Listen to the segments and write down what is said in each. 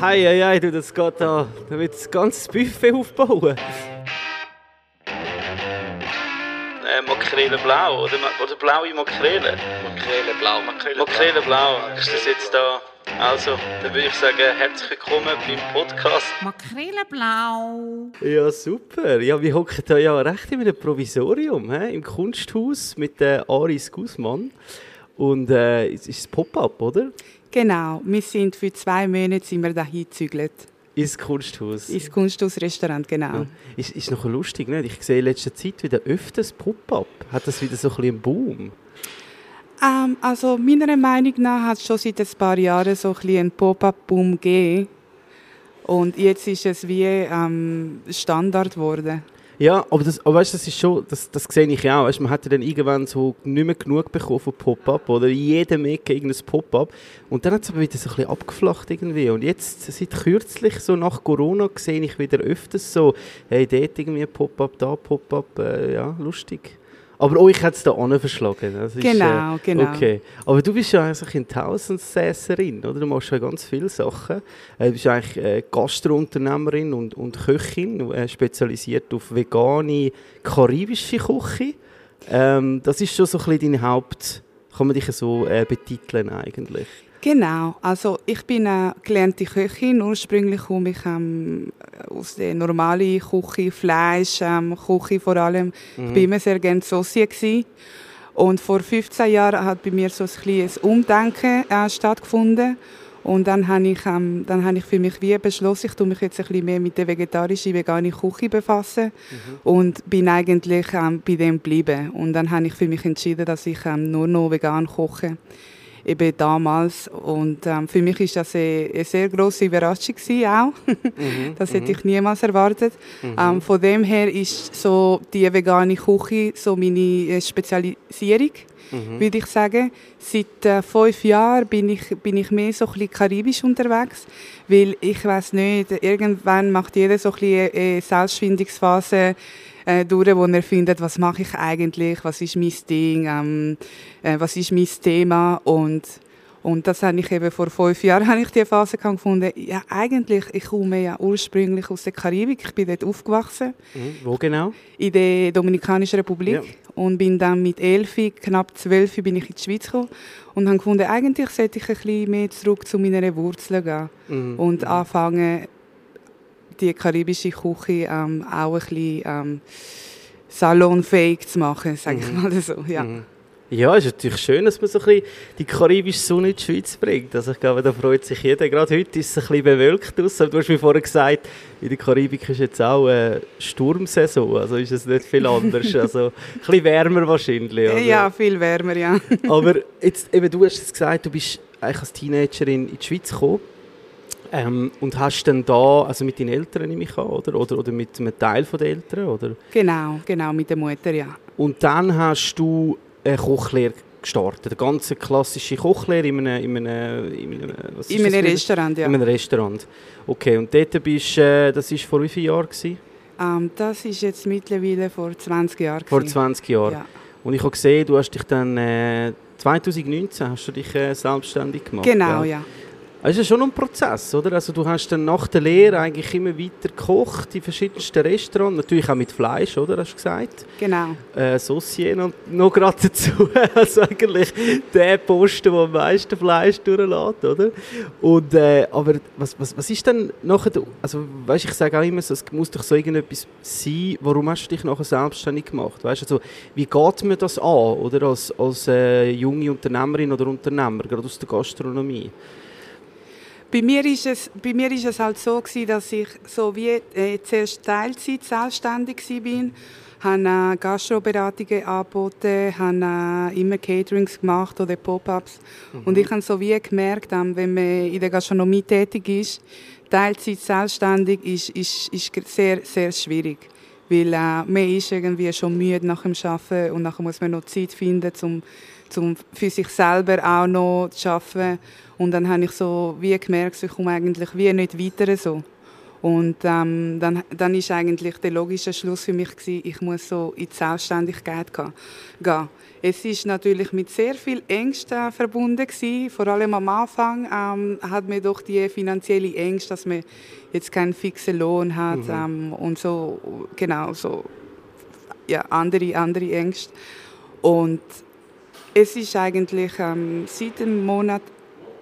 Hei, hei, hei, du, das geht da. Da wird das ganze Buffet aufbauen. Äh, Makrele blau oder, oder blaue Makrele? Makrele blau, Makrele, Makrele blau. Ist das jetzt da? Also, dann würde ich sagen, herzlich willkommen beim Podcast. Makrele blau. Ja, super. Ja, wir hocken da ja recht in einem Provisorium, he? im Kunsthaus mit der Aris Guzman. Und äh, es ist Pop-up, oder? Genau, wir sind für zwei Monate sind wir dahin gezügelt. Ins Kunsthaus. Ins Kunsthausrestaurant, genau. Ja. Ist, ist noch lustig, nicht? Ich sehe in letzter Zeit wieder öfters Pop-up. Hat das wieder so ein bisschen einen Boom? Ähm, also meiner Meinung nach hat es schon seit ein paar Jahren so ein bisschen einen Pop-up-Boom gegeben. Und jetzt ist es wie ähm, Standard geworden. Ja, aber, das, aber weißt, das ist schon, das, das sehe ich auch. Weißt, man hat ja dann irgendwann so nicht mehr genug bekommen von Pop-Up oder jedem Ecke irgendein Pop-Up. Und dann hat es aber wieder so ein bisschen abgeflacht irgendwie. Und jetzt, seit kürzlich, so nach Corona, sehe ich wieder öfters so, hey, dort irgendwie Pop-Up, da Pop-Up, äh, ja, lustig. Aber euch hat es da verschlagen. Das ist, genau, äh, genau. Okay. Aber du bist ja eigentlich eine Tausendsässerin, oder? Du machst ja ganz viele Sachen. Äh, du bist eigentlich äh, Gastrounternehmerin und, und Köchin, äh, spezialisiert auf vegane, karibische Küche. Ähm, das ist schon so ein bisschen dein Haupt... Kann man dich so äh, betiteln eigentlich? Genau, also ich bin eine gelernte Köchin. Ursprünglich komme ich ähm, aus der normalen Küche, Fleisch, ähm, Küche vor allem. Mhm. Ich war immer sehr gerne Saucier. Und vor 15 Jahren hat bei mir so ein kleines Umdenken äh, stattgefunden. Und dann habe ich, ähm, dann habe ich für mich wie beschlossen, ich tue mich jetzt ein bisschen mehr mit der vegetarischen, veganen Küche befassen mhm. und bin eigentlich ähm, bei dem geblieben. Und dann habe ich für mich entschieden, dass ich ähm, nur noch vegan koche eben damals. Und ähm, für mich ist das eine, eine sehr große Überraschung gewesen, auch. Mhm, das hätte mhm. ich niemals erwartet. Mhm. Ähm, von dem her ist so die vegane Küche so meine äh, Spezialisierung, mhm. würde ich sagen. Seit äh, fünf Jahren bin ich, bin ich mehr so ein bisschen karibisch unterwegs, weil ich weiß nicht, irgendwann macht jeder so ein bisschen eine Selbstfindungsphase äh, durch, wo er findet, was mache ich eigentlich, was ist mein Ding, ähm, äh, was ist mein Thema und und das habe ich eben vor fünf Jahren habe ich die Phase gefunden. Ja, eigentlich, ich komme ja ursprünglich aus der Karibik. Ich bin dort aufgewachsen. Mhm. Wo genau? In der Dominikanischen Republik. Ja. Und bin dann mit elf, knapp zwölf, bin ich in die Schweiz gekommen. Und habe gefunden, eigentlich sollte ich ein bisschen mehr zurück zu meinen Wurzeln gehen. Mhm. Und anfangen, die karibische Küche ähm, auch ein bisschen ähm, salonfähig zu machen, sage ich mhm. mal so. Ja. Mhm. Ja, es ist natürlich schön, dass man so ein bisschen die karibische Sonne in die Schweiz bringt. Also ich glaube, da freut sich jeder. Gerade heute ist es ein bisschen bewölkt aus. Du hast mir vorher gesagt, in der Karibik ist jetzt auch eine Sturmsaison. Also ist es nicht viel anders. Also ein bisschen wärmer wahrscheinlich. Oder? Ja, viel wärmer, ja. Aber jetzt, eben, du hast es gesagt, du bist eigentlich als Teenagerin in die Schweiz gekommen. Ähm, und hast dann da, also mit deinen Eltern nehme ich an, oder? oder? Oder mit einem Teil der Eltern, oder? Genau, genau, mit der Mutter, ja. Und dann hast du eine Kochlehre gestartet, eine ganz klassische Kochlehre in einem, in einem, in einem, in einem Restaurant, ja. In einem Restaurant. Okay, und dort bist äh, das war vor wie vielen Jahren? Gewesen? Um, ähm, das ist jetzt mittlerweile vor 20 Jahren. Vor 20 Jahren. Ja. Und ich habe gesehen, du hast dich dann äh, 2019 hast du dich äh, selbstständig gemacht. Genau, ja. ja. Es ist schon ein Prozess, oder? Also du hast dann nach der Lehre eigentlich immer weiter gekocht in verschiedensten Restaurants, natürlich auch mit Fleisch, oder? Hast du gesagt? Genau. Äh, Saucier noch, noch gerade dazu, also eigentlich der Posten, der am meisten Fleisch durchlässt, oder? Und, äh, aber was, was, was ist denn nachher, also weißt, ich sage auch immer, so, es muss doch so irgendetwas sein, warum hast du dich nachher selbstständig gemacht? Weißt, also, wie geht mir das an, oder? Als, als äh, junge Unternehmerin oder Unternehmer, gerade aus der Gastronomie? Bei mir ist es, bei mir ist es halt so gewesen, dass ich so wie äh, zuerst Teilzeit selbstständig war, habe äh, Gastroberatungen angeboten, habe äh, immer Caterings gemacht oder Pop-ups mhm. und ich habe so wie gemerkt, äh, wenn man in der Gastronomie tätig ist, Teilzeit selbstständig ist, ist, ist sehr, sehr schwierig. Weil äh, man ist irgendwie schon müde nach dem Arbeiten und nachher muss man noch Zeit finden, um, um für sich selber auch noch zu arbeiten. Und dann habe ich so wie gemerkt, ich komme eigentlich wie nicht weiter so. Und ähm, dann, dann ist eigentlich der logische Schluss für mich gewesen, ich muss so in die Selbstständigkeit gehen. Es ist natürlich mit sehr viel Ängsten verbunden gewesen. Vor allem am Anfang ähm, hat man doch die finanzielle Ängste, dass man jetzt keinen fixen Lohn hat mhm. ähm, und so genau so ja andere andere Ängste. Und es ist eigentlich ähm, seit dem Monat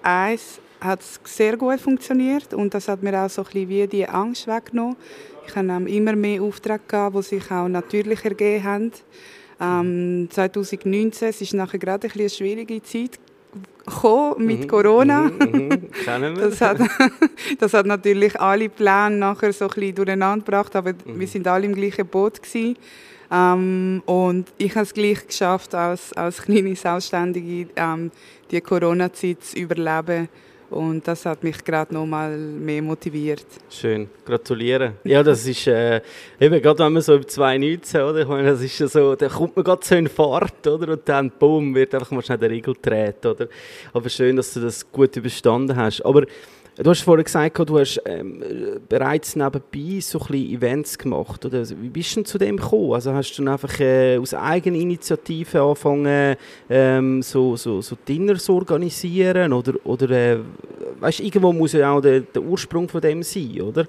1 hat es sehr gut funktioniert und das hat mir auch so ein bisschen wie die Angst weggenommen. Ich habe immer mehr Aufträge gehabt, die sich auch natürlich ergeben haben. Ähm, 2019, es ist nachher gerade ein eine schwierige Zeit gekommen mit mhm, Corona. Mhm, mhm, das, hat, das hat natürlich alle Pläne nachher so ein bisschen durcheinander gebracht, aber mhm. wir sind alle im gleichen Boot gewesen. Ähm, und ich habe es gleich geschafft, als, als kleine Selbstständige ähm, die Corona-Zeit zu überleben. Und das hat mich gerade noch mal mehr motiviert. Schön, gratulieren. Ja, das ist äh, eben gerade wenn man so über 2019, oder? Ich meine, das ist so, da kommt man gerade so in Fahrt, oder? Und dann, bumm, wird einfach mal schnell der Riegel gedreht, oder? Aber schön, dass du das gut überstanden hast. Aber Du hast vorhin gesagt, du hast ähm, bereits nebenbei so ein bisschen Events gemacht. Oder? Wie bist du denn zu dem gekommen? Also hast du dann einfach äh, aus eigener Initiative angefangen, ähm, so, so, so Dinner zu organisieren? Oder, oder äh, weißt, irgendwo muss ja auch der, der Ursprung von dem sein, oder?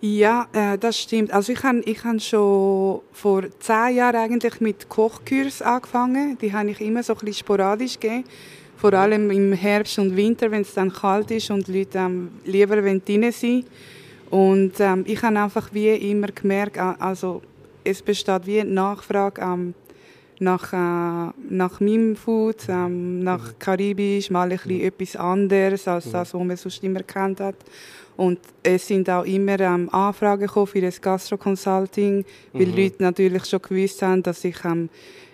Ja, äh, das stimmt. Also ich habe ich hab schon vor zehn Jahren eigentlich mit Kochkurs angefangen. Die habe ich immer so ein bisschen sporadisch gegeben vor allem im Herbst und Winter, wenn es dann kalt ist und die Leute ähm, lieber drinnen sind. Und ähm, ich habe einfach wie immer gemerkt, also es besteht wie Nachfrage ähm, nach, äh, nach meinem Food, ähm, nach mhm. Karibisch, mal ein bisschen mhm. etwas anderes als mhm. das, was man sonst immer kennt hat. Und es sind auch immer ähm, Anfragen für das Gastro-Consulting, weil mhm. Leute natürlich schon gewusst haben, dass ich ähm,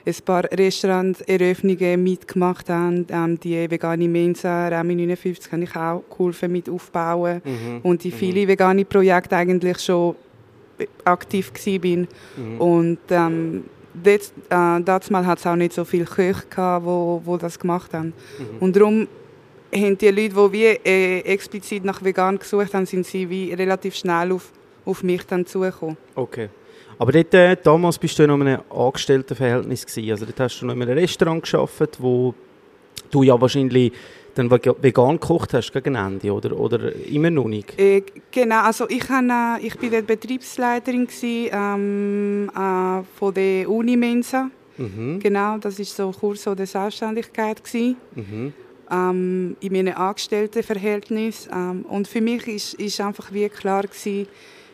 ein paar Restauranteröffnungen mitgemacht haben. Ähm, die vegane Mensa, Remi 59, habe ich auch geholfen mit aufbauen. Mhm. Und die mhm. viele vegane Projekte eigentlich schon aktiv bin. Mhm. Und ähm, dort, äh, damals hat es auch nicht so viele Köche gehabt, wo, wo das gemacht haben. Mhm. Und darum haben die Leute, die wie, äh, explizit nach vegan gesucht haben, sind sie wie relativ schnell auf, auf mich dann zugekommen. Okay. Aber dort, äh, damals bist du noch in einem Angestelltenverhältnis gewesen. Also dort hast du noch in einem Restaurant gearbeitet, wo du ja wahrscheinlich dann vegan gekocht hast gegen Ende, oder, oder immer noch nicht? Äh, genau, also ich, hab, äh, ich bin dort Betriebsleiterin gewesen, ähm, äh, von der Unimensa. Mhm. Genau, das war so Kurs der Selbstständigkeit. Gewesen. Mhm. Ähm, in meinem Angestelltenverhältnis. Ähm, und für mich ist, ist einfach wie klar gewesen,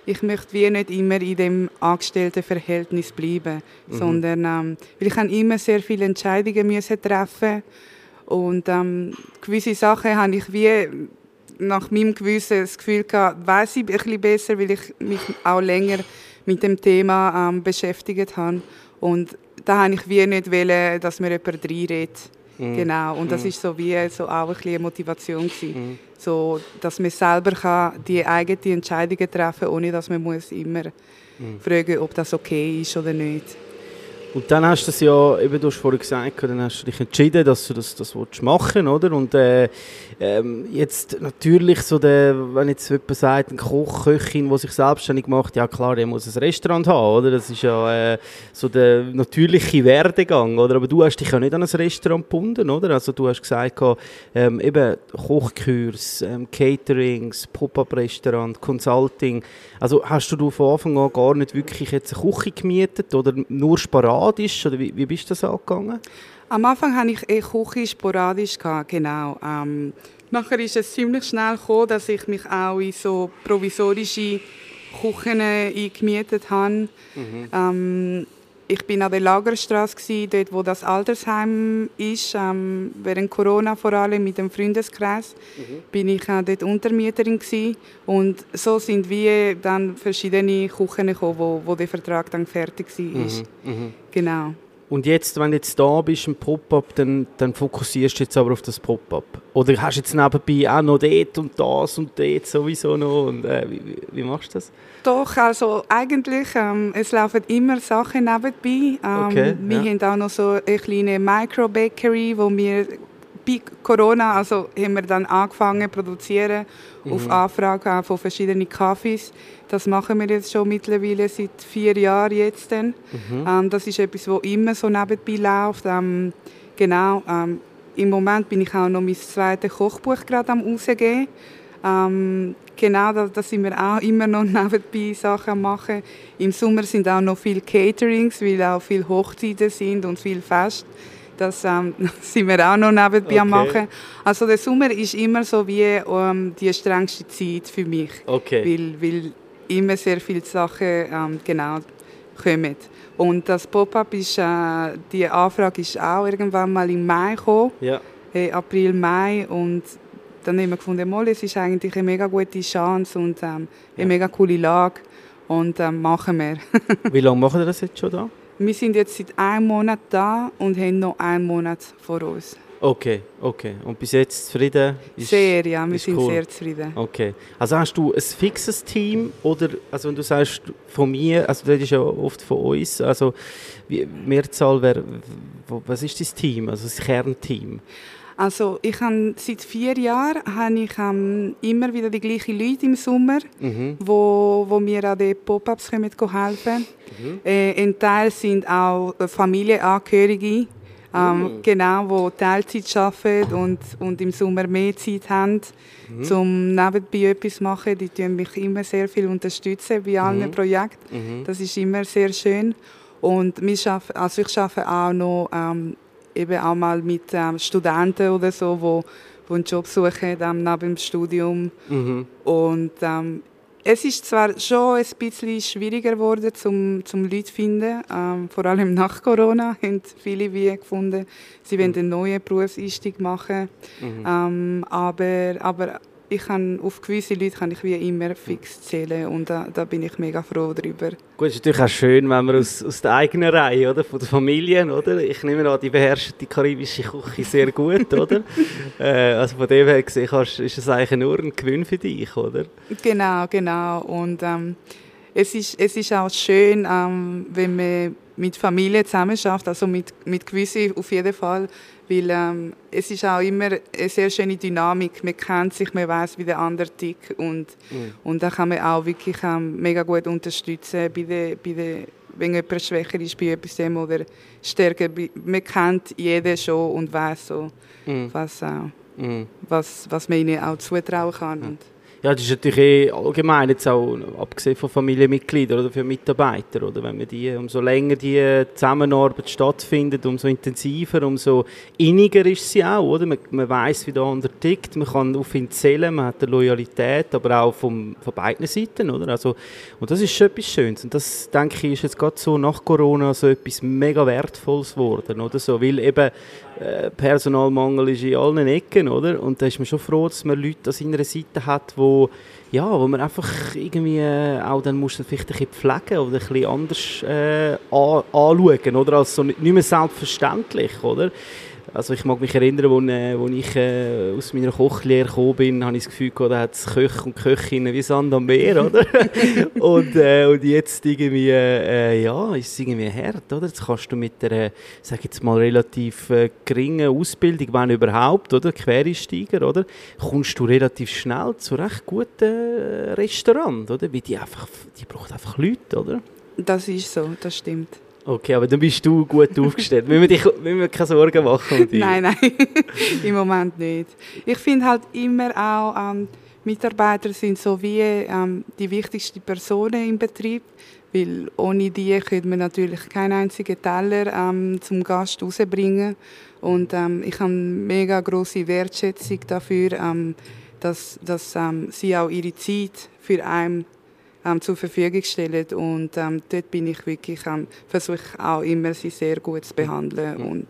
ich möchte wie nicht immer in dem Angestelltenverhältnis bleiben, mhm. sondern ähm, weil ich immer sehr viele Entscheidungen müssen treffen und ähm, gewisse Sachen habe ich wie nach meinem Gewissen das Gefühl gehabt, weiß ich ein bisschen besser, weil ich mich auch länger mit dem Thema ähm, beschäftigt habe und da habe ich wie nicht wollen, dass mir jemand reinredet. Mhm. Genau, und das mhm. ist so wie so auch ein bisschen Motivation gewesen. Mhm. So, dass man selber kann die eigenen Entscheidungen treffen kann, ohne dass man muss immer mhm. fragen ob das okay ist oder nicht. Und dann hast du es ja, eben du hast vorhin gesagt, dann hast du dich entschieden, dass du das, das machen oder? Und äh, ähm, jetzt natürlich so der, wenn jetzt jemand sagt, ein Koch, Köchin, der sich selbstständig macht, ja klar, der muss ein Restaurant haben, oder? Das ist ja äh, so der natürliche Werdegang, oder? Aber du hast dich ja nicht an ein Restaurant gebunden, oder? Also du hast gesagt, ähm, eben Kochkurs, ähm, Caterings, Pop-up-Restaurant, Consulting. Also hast du von Anfang an gar nicht wirklich jetzt eine Küche gemietet oder nur sporadisch, oder wie, wie bist du das angegangen? Am Anfang hatte ich eine Küche sporadisch, genau. Ähm, nachher ist es ziemlich schnell gekommen, dass ich mich auch in so provisorische Küchen eingemietet habe. Mhm. Ähm, ich bin an der Lagerstraße, dort wo das Altersheim ist, ähm, während Corona vor allem mit dem Freundeskreis, mhm. bin ich äh, dort Untermieterin gewesen. und so sind wir dann verschiedene Küchen gekommen, wo, wo der Vertrag dann fertig war. Mhm. Mhm. Genau. Und jetzt, wenn du jetzt da bist im Pop-up, dann, dann fokussierst du jetzt aber auf das Pop-up. Oder hast du jetzt nebenbei auch noch dort und das und dort sowieso noch? Und, äh, wie, wie, machst du das? Doch, also eigentlich, ähm, es laufen immer Sachen nebenbei. Ähm, okay, wir ja. haben auch noch so eine kleine Micro-Bakery, wo wir bei Corona also haben wir dann angefangen zu produzieren auf Anfrage von verschiedenen Kaffees. Das machen wir jetzt schon mittlerweile seit vier Jahren jetzt. Dann. Ähm, das ist etwas, was immer so nebenbei läuft. Ähm, genau. Ähm, Im Moment bin ich auch noch mein zweites Kochbuch gerade am rausgeben. Ähm, genau, da, da sind wir auch immer noch nebenbei Sachen machen. Im Sommer sind auch noch viele Caterings, weil auch viele Hochzeiten sind und viel Fest. Das ähm, sind wir auch noch nebenbei am Okay. machen. Also der Sommer ist immer so wie ähm, die strengste Zeit für mich, Okay. weil, weil immer sehr viele Sachen ähm, genau kommen. Und das Pop-up ist, äh, die Anfrage ist auch irgendwann mal im Mai gekommen Ja. äh, April, Mai und dann haben wir gefunden, mal, es ist eigentlich eine mega gute Chance und ähm, eine Ja. mega coole Lage und ähm, machen wir. Wie lange machen ihr das jetzt schon da? Wir sind jetzt seit einem Monat da und haben noch einen Monat vor uns. Okay, okay. Und bis jetzt zufrieden? Ist- sehr, ja, wir sind cool. sehr zufrieden. Okay. Also hast du ein fixes Team oder, also wenn du sagst von mir, also das ist ja oft von uns, also wie, Mehrzahl, wer, was ist dein Team, also das Kernteam? Also ich habe seit vier Jahren habe ich ähm, immer wieder die gleichen Leute im Sommer, Mhm. wo, wo mir an den Pop-ups kommen go helfen. Äh, ein Teil sind auch Familienangehörige, ähm, genau, wo Teilzeit arbeiten und, und im Sommer mehr Zeit haben, zum nebenbei etwas zu machen. Die tun mich immer sehr viel unterstützen bei allen Projekten. Das ist immer sehr schön. Und wir schaffen, also ich arbeite auch noch ähm, eben auch mal mit ähm, Studenten oder so, wo, wo einen Job suchen ähm, neben dem Studium. Mhm. Und ähm, es ist zwar schon ein bisschen schwieriger geworden, zum, zum Leute zu finden. Ähm, vor allem nach Corona haben viele wie gefunden, sie wollen einen neuen Berufseinstieg machen. Ähm, aber, aber ich kann, auf gewisse Leute kann ich wie immer fix zählen und da, da bin ich mega froh darüber. Gut, es ist natürlich auch schön, wenn man aus, aus der eigenen Reihe, oder, von der Familie, oder? Ich nehme an, die beherrschen die karibische Küche sehr gut, oder? äh, also von dem her gesehen kannst, ist es eigentlich nur ein Gewinn für dich, oder? Genau, genau. Und ähm, es, ist, es ist auch schön, ähm, wenn man mit Familie zusammen schafft, also mit, mit gewissen auf jeden Fall, weil ähm, es ist auch immer eine sehr schöne Dynamik. Man kennt sich, man weiß, wie der andere tickt und, und da kann man auch wirklich ähm, mega gut unterstützen, bei der, bei der, wenn jemand schwächer ist bei etwas oder stärker. Man kennt jeden schon und weiß so, Mhm. was, äh, Mhm. was, was man ihnen auch zutrauen kann. Und, Ja, das ist natürlich eh allgemein, jetzt auch abgesehen von Familienmitgliedern oder für Mitarbeiter, oder? Wenn man die, umso länger die Zusammenarbeit stattfindet, umso intensiver, umso inniger ist sie auch, oder? Man, man weiß, wie der andere tickt, man kann auf ihn zählen, man hat eine Loyalität, aber auch vom, von beiden Seiten, oder? Also, und das ist schon etwas Schönes. Und das, denke ich, ist jetzt gerade so nach Corona so etwas mega Wertvolles geworden, oder so? Weil eben Personalmangel ist in allen Ecken, oder? Und da ist man schon froh, dass man Leute an seiner Seite hat, wo, ja, wo man einfach irgendwie äh, auch dann muss vielleicht ein bisschen pflegen oder ein bisschen anders äh, an, anschauen, oder? Als so nicht mehr selbstverständlich, oder? Also ich mag mich erinnern, als äh, wo ich äh, aus meiner Kochlehre gekommen bin, habe ich das Gefühl gehabt, da hat es Köche und Köchinnen wie Sand am Meer, oder? und, äh, und jetzt irgendwie, äh, ja, ist es irgendwie hart, oder? Jetzt kannst du mit der, sag jetzt mal, relativ äh, geringen Ausbildung, wenn überhaupt, oder? Quereinsteiger, oder? Kommst du relativ schnell zu recht guten Restaurant, oder? Weil die einfach, die braucht einfach Leute, oder? das ist so, das stimmt. Okay, aber dann bist du gut aufgestellt. müssen, wir dich, müssen wir keine Sorgen machen um dich? Nein, nein, im Moment nicht. Ich finde halt immer auch, ähm, Mitarbeiter sind so wie ähm, die wichtigsten Personen im Betrieb, weil ohne die könnte man natürlich keinen einzigen Teller ähm, zum Gast rausbringen. Und ähm, ich habe mega große Wertschätzung dafür, ähm, dass, dass ähm, sie auch ihre Zeit für einen ähm, zur Verfügung stellen. Und ähm, dort bin ich wirklich, ähm, versuche ich auch immer, sie sehr gut zu behandeln. Und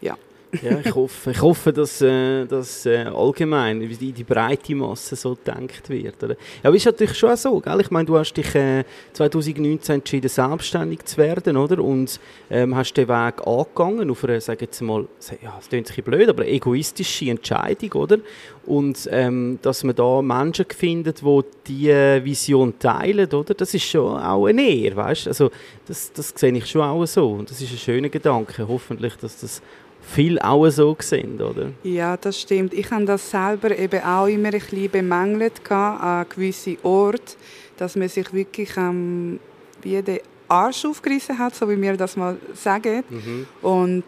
ja. Ja, ich hoffe, ich hoffe dass, äh, dass äh, allgemein wie die, die breite Masse so gedacht wird. Oder? Ja, aber ist natürlich schon so, gell? Ich meine, du hast dich äh, 2019 entschieden, selbstständig zu werden, oder? Und ähm, hast den Weg angegangen auf eine, sage jetzt mal, ja, es klingt bisschen blöd, aber egoistische Entscheidung, oder? Und ähm, dass man da Menschen findet, die diese Vision teilen, oder? Das ist schon auch eine Ehre, weißt? Also das, das sehe ich schon auch so. Und das ist ein schöner Gedanke. Hoffentlich, dass das viele auch so sehen, oder? Ja, das stimmt. Ich habe das selber eben auch immer ein bisschen bemängelt an gewissen Orten, dass man sich wirklich ähm, wie den Arsch aufgerissen hat, so wie wir das mal sagen. Mhm. Und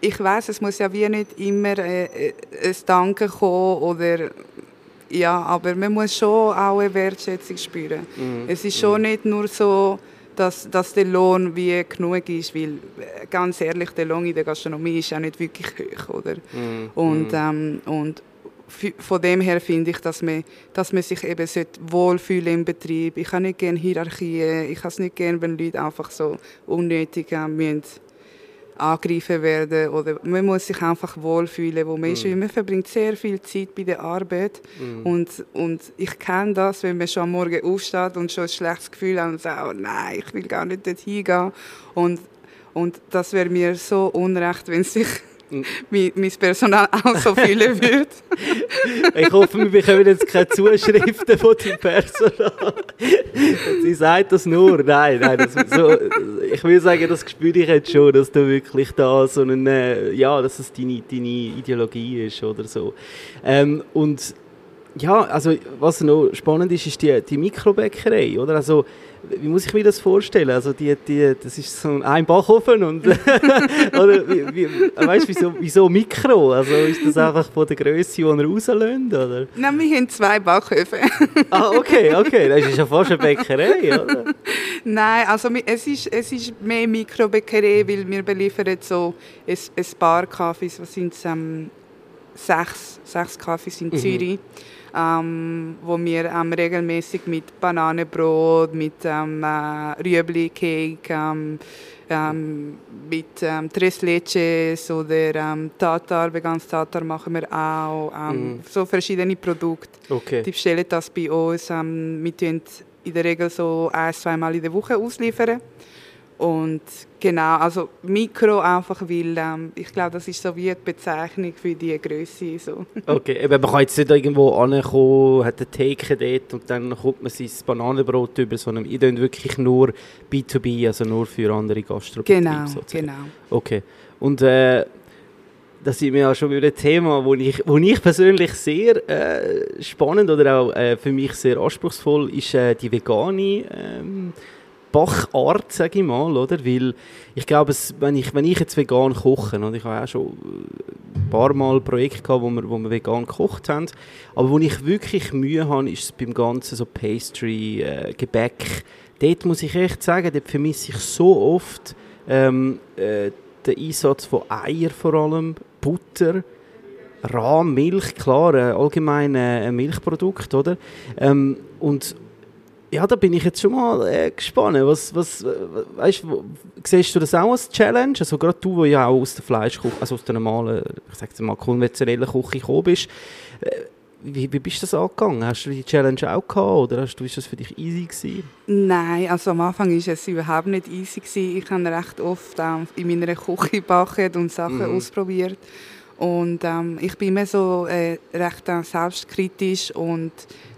ich weiß, es muss ja wie nicht immer äh, äh, ein Danke kommen oder ja, aber man muss schon auch eine Wertschätzung spüren. Mhm. Es ist schon nicht nur so, dass, dass der Lohn wie genug ist, weil äh, ganz ehrlich, der Lohn in der Gastronomie ist ja nicht wirklich hoch, oder? Mhm. Und, ähm, und von dem her finde ich, dass man, dass man sich eben wohlfühlen im Betrieb. Ich habe nicht gerne Hierarchien, ich habe es nicht gerne, wenn Leute einfach so unnötig äh, müssen angegriffen werden oder man muss sich einfach wohlfühlen, wo man ist. Weil man verbringt sehr viel Zeit bei der Arbeit und, und ich kenne das, wenn man schon am Morgen aufsteht und schon ein schlechtes Gefühl hat und sagt, oh nein, ich will gar nicht dorthin gehen und, und das wäre mir so unrecht, wenn sich mein, Personal auch so fühlen würde. Ich hoffe, wir bekommen jetzt keine Zuschriften von deinem Personal. Sie sagt das nur. Nein, nein. Das, so, ich will sagen, das spüre ich jetzt schon, dass du wirklich da so eine, ja, dass es deine, deine Ideologie ist oder so. Ähm, und ja, also was noch spannend ist, ist die, die Mikrobäckerei, oder? Also wie muss ich mir das vorstellen? Also die, die, das ist so ein Backofen und oder wie, wie, weißt, wieso, wieso Mikro? Also ist das einfach von der Größe, die er rauslöhnt, oder? Nein, wir haben zwei Backöfen. Ah, okay, okay, das ist ja fast eine Bäckerei, oder? Nein, also es ist, es ist mehr Mikrobäckerei, weil wir beliefern so ein, ein paar Kaffees, was sind es, ähm, sechs, sechs Kaffees in Zürich, ähm, wo wir ähm, regelmäßig mit Bananenbrot, mit ähm, äh, Rüebli-Cake, ähm, ähm, mit ähm, Tres Leches oder Tatar, veganes Tatar machen wir auch, ähm, so verschiedene Produkte. Okay. Die bestellen das bei uns. Wir tun in der Regel so ein, zweimal in der Woche ausliefern. Und genau, also Mikro einfach, weil ähm, ich glaube, das ist so wie die Bezeichnung für die Größe. So. Okay, eben, man kann jetzt nicht irgendwo ankommen, hat eine Theke dort und dann kommt man sein Bananenbrot über, sondern ihr tut wirklich nur B2B, also nur für andere Gastrobetriebe Genau, sozusagen. genau. Okay. Und äh, das sind wir ja schon wieder ein Thema, wo ich, wo ich persönlich sehr äh, spannend oder auch äh, für mich sehr anspruchsvoll ist äh, die vegane ähm, Bachart, sage ich mal, oder? Weil ich glaube, wenn, ich, wenn ich jetzt vegan koche, und ich habe auch schon ein paar Mal Projekte gehabt, wo wir, wo wir vegan gekocht haben, aber wo ich wirklich Mühe habe, ist es beim ganzen so Pastry, äh, Gebäck. Dort muss ich echt sagen, dort vermisse ich so oft ähm, äh, den Einsatz von Eier vor allem, Butter, Rahmmilch, klar, äh, allgemein äh, ein Milchprodukt, oder? Ähm, und ja, da bin ich jetzt schon mal äh, gespannt. Was, was, äh, weißt, wo, siehst du das auch als Challenge? Also gerade du, der ja auch aus der Fleischküche, also aus der normalen, ich sag jetzt mal konventionellen Küche gekommen bist, äh, wie, wie bist du das angegangen? Hast du die Challenge auch gehabt oder hast du, ist das für dich easy gewesen? Nein, also am Anfang war es überhaupt nicht easy. Gewesen. Ich habe recht oft ähm, in meiner Küche gebacken und Sachen ausprobiert. Und ähm, ich bin immer so äh, recht äh, selbstkritisch und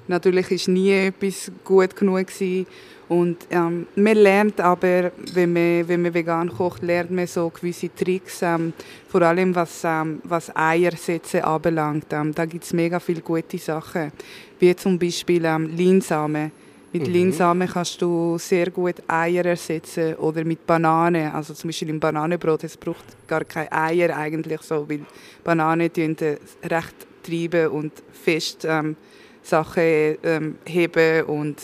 natürlich ist nie etwas gut genug gewesen. Und ähm, man lernt aber, wenn man, wenn man vegan kocht, lernt man so gewisse Tricks, ähm, vor allem was, ähm, was Eiersätze anbelangt. Ähm, da gibt es mega viele gute Sachen, wie zum Beispiel ähm, Linsamen. Mit Linsamen kannst du sehr gut Eier ersetzen oder mit Banane. Also zum Beispiel im Bananenbrot, es braucht gar keine Eier eigentlich so, weil Bananen äh, recht treiben und fest ähm, Sachen ähm, heben und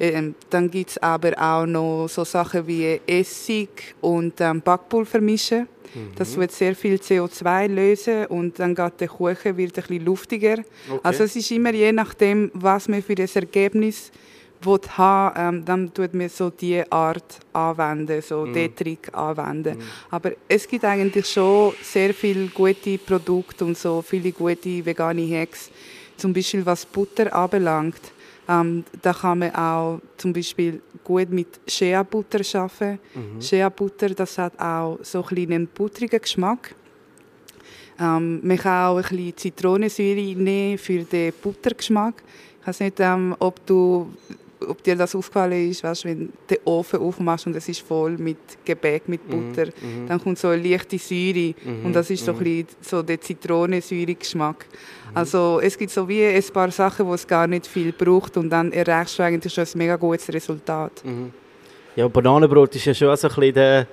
ähm, dann gibt es aber auch noch so Sachen wie Essig und ähm, Backpulver mischen. Das wird sehr viel CO2 lösen und dann geht der Kuchen wird ein bisschen luftiger. Also es ist immer je nachdem, was man für das Ergebnis will haben, ähm, dann tut man so die Art anwenden, so den Trick anwenden. Aber es gibt eigentlich schon sehr viele gute Produkte und so viele gute vegane Hacks, zum Beispiel was Butter anbelangt. Ähm, da kann man auch zum Beispiel gut mit Shea-Butter arbeiten. Shea-Butter, das hat auch so ein einen buttrigen Geschmack. Ähm, man kann auch ein bisschen Zitronensäure nehmen für den Buttergeschmack. Ich weiß nicht, ähm, ob du ob dir das aufgefallen ist, weißt, wenn du den Ofen aufmachst und es ist voll mit Gebäck, mit Mhm, Butter, dann kommt so eine leichte Säure und das ist so, ein bisschen so der Zitronensäure-Geschmack. Mhm. Also es gibt so wie ein paar Sachen, wo es gar nicht viel braucht und dann erreichst du eigentlich schon ein mega gutes Resultat. Mhm. Ja, Bananenbrot ist ja schon so ein bisschen der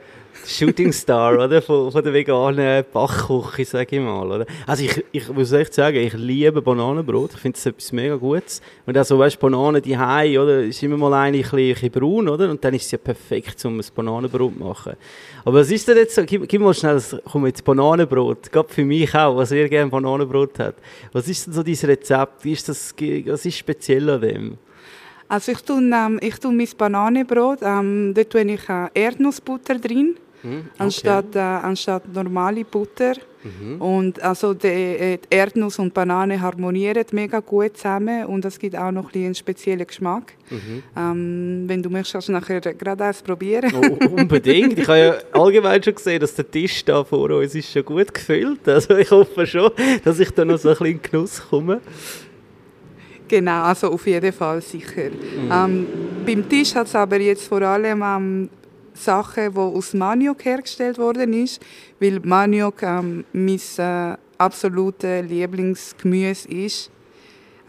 Shooting Star oder? Von, von der veganen Backküche, sage ich mal. Oder? Also ich, ich muss echt sagen, ich liebe Bananenbrot. Ich finde es etwas mega Gutes. Und also, weißt Bananen die Hai, oder? Ist immer mal eine ein bisschen, braun, oder? Und dann ist sie ja perfekt, um ein Bananenbrot zu machen. Aber was ist denn jetzt so? Gib, gib mal schnell, komm jetzt Bananenbrot. Gerade für mich auch, was sehr gerne Bananenbrot hat. Was ist denn so dein Rezept? Ist das, was ist speziell an dem? Also ich tue, ähm, ich tue mein Bananenbrot, ähm, dort tue ich äh, Erdnussbutter drin, Hm, anstatt, äh, anstatt normale Butter. Und also die, äh, die Erdnuss und Banane harmonieren mega gut zusammen und es gibt auch noch ein einen speziellen Geschmack. Ähm, wenn du möchtest, kannst du nachher gerade eins probieren. Oh, unbedingt. Ich habe ja allgemein schon gesehen, dass der Tisch da vor uns ist schon gut gefüllt. Also ich hoffe schon, dass ich da noch so ein bisschen in Genuss komme. Genau, also auf jeden Fall sicher. Ähm, beim Tisch hat es aber jetzt vor allem ähm, Sachen, die aus Maniok hergestellt worden ist, weil Maniok ähm, mein äh, absolutes Lieblingsgemüse ist.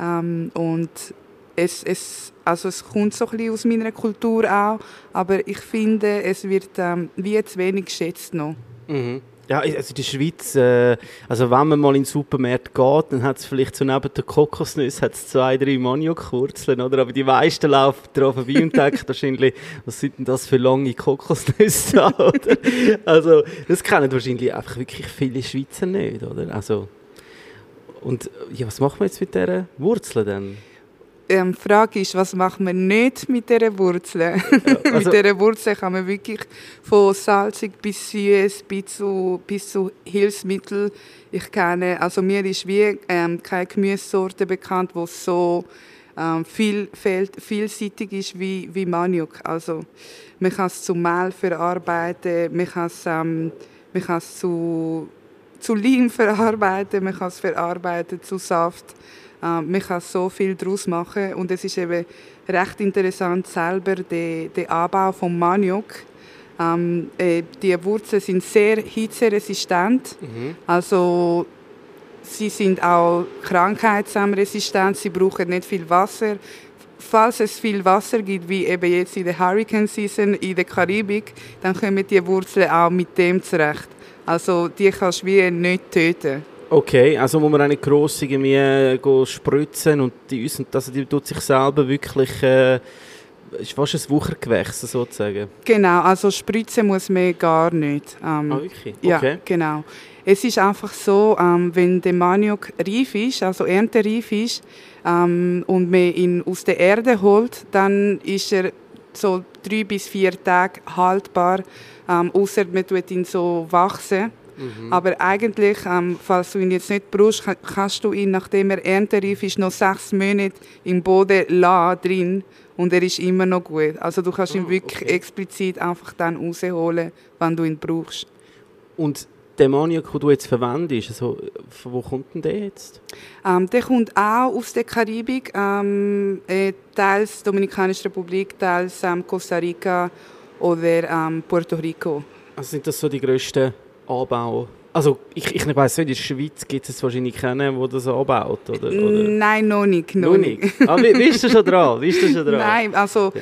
Ähm, und es, es, also es kommt so ein aus meiner Kultur auch, aber ich finde, es wird ähm, wie zu wenig geschätzt noch. Mhm. Ja, also der Schweiz, äh, also wenn man mal in den Supermarkt geht, dann hat es vielleicht so neben der Kokosnuss hat's zwei, drei Maniok-Wurzeln, oder? Aber die meisten laufen daran vorbei und denken wahrscheinlich, was sind denn das für lange Kokosnüsse da, oder? Also, das kennen wahrscheinlich einfach wirklich viele Schweizer nicht, oder? Also, und ja, was machen wir jetzt mit dieser Wurzel denn? Ähm, die Frage ist, was macht man nicht mit dieser Wurzel? also- mit dieser Wurzel kann man wirklich von salzig bis süß bis zu, bis zu Hilfsmittel. Ich kenne, also mir ist wie ähm, keine Gemüsesorte bekannt, wo so ähm, viel, viel, vielseitig ist wie, wie Maniok. Also man kann es zu Mehl verarbeiten, man kann es, ähm, man kann es zu, zu Leim verarbeiten, man kann es verarbeiten zu Saft. Ähm, man kann so viel daraus machen und es ist eben recht interessant selber der, der Anbau von Maniok. Ähm, äh, die Wurzeln sind sehr hitzeresistent, also sie sind auch krankheitsresistent, sie brauchen nicht viel Wasser. Falls es viel Wasser gibt, wie eben jetzt in der Hurricane Season in der Karibik, dann kommen die Wurzeln auch mit dem zurecht. Also die kannst du wie nicht töten. Okay, also muss man auch nicht gross irgendwie äh, spritzen und die, uns- also die tut sich selber wirklich, äh, ist fast ein Wuchergewächs sozusagen. Genau, also spritzen muss man gar nicht. Ähm, Ah, wirklich? Ja, Okay. genau. Es ist einfach so, ähm, wenn der Maniok reif ist, also erntereif ist, ähm, und man ihn aus der Erde holt, dann ist er so drei bis vier Tage haltbar, ähm, außer man tut ihn so wachsen. Aber eigentlich, ähm, falls du ihn jetzt nicht brauchst, kann- kannst du ihn, nachdem er erntereif ist, noch sechs Monate im Boden lassen, drin und er ist immer noch gut. Also du kannst ihn Ah, wirklich okay. explizit einfach dann rausholen, wenn du ihn brauchst. Und der Maniok, den du jetzt verwendest, also, von wo kommt denn der jetzt? Ähm, der kommt auch aus der Karibik, ähm, äh, teils Dominikanische Republik, teils ähm, Costa Rica oder ähm, Puerto Rico. Also sind das so die grössten Anbauer? Also ich, ich weiss nicht, in der Schweiz gibt es wahrscheinlich keinen, der das anbaut, oder? oder? Nein, noch nicht. Noch Noch nicht. nicht? Ah, wie, bist du schon dran? Bist du schon dran? Nein, also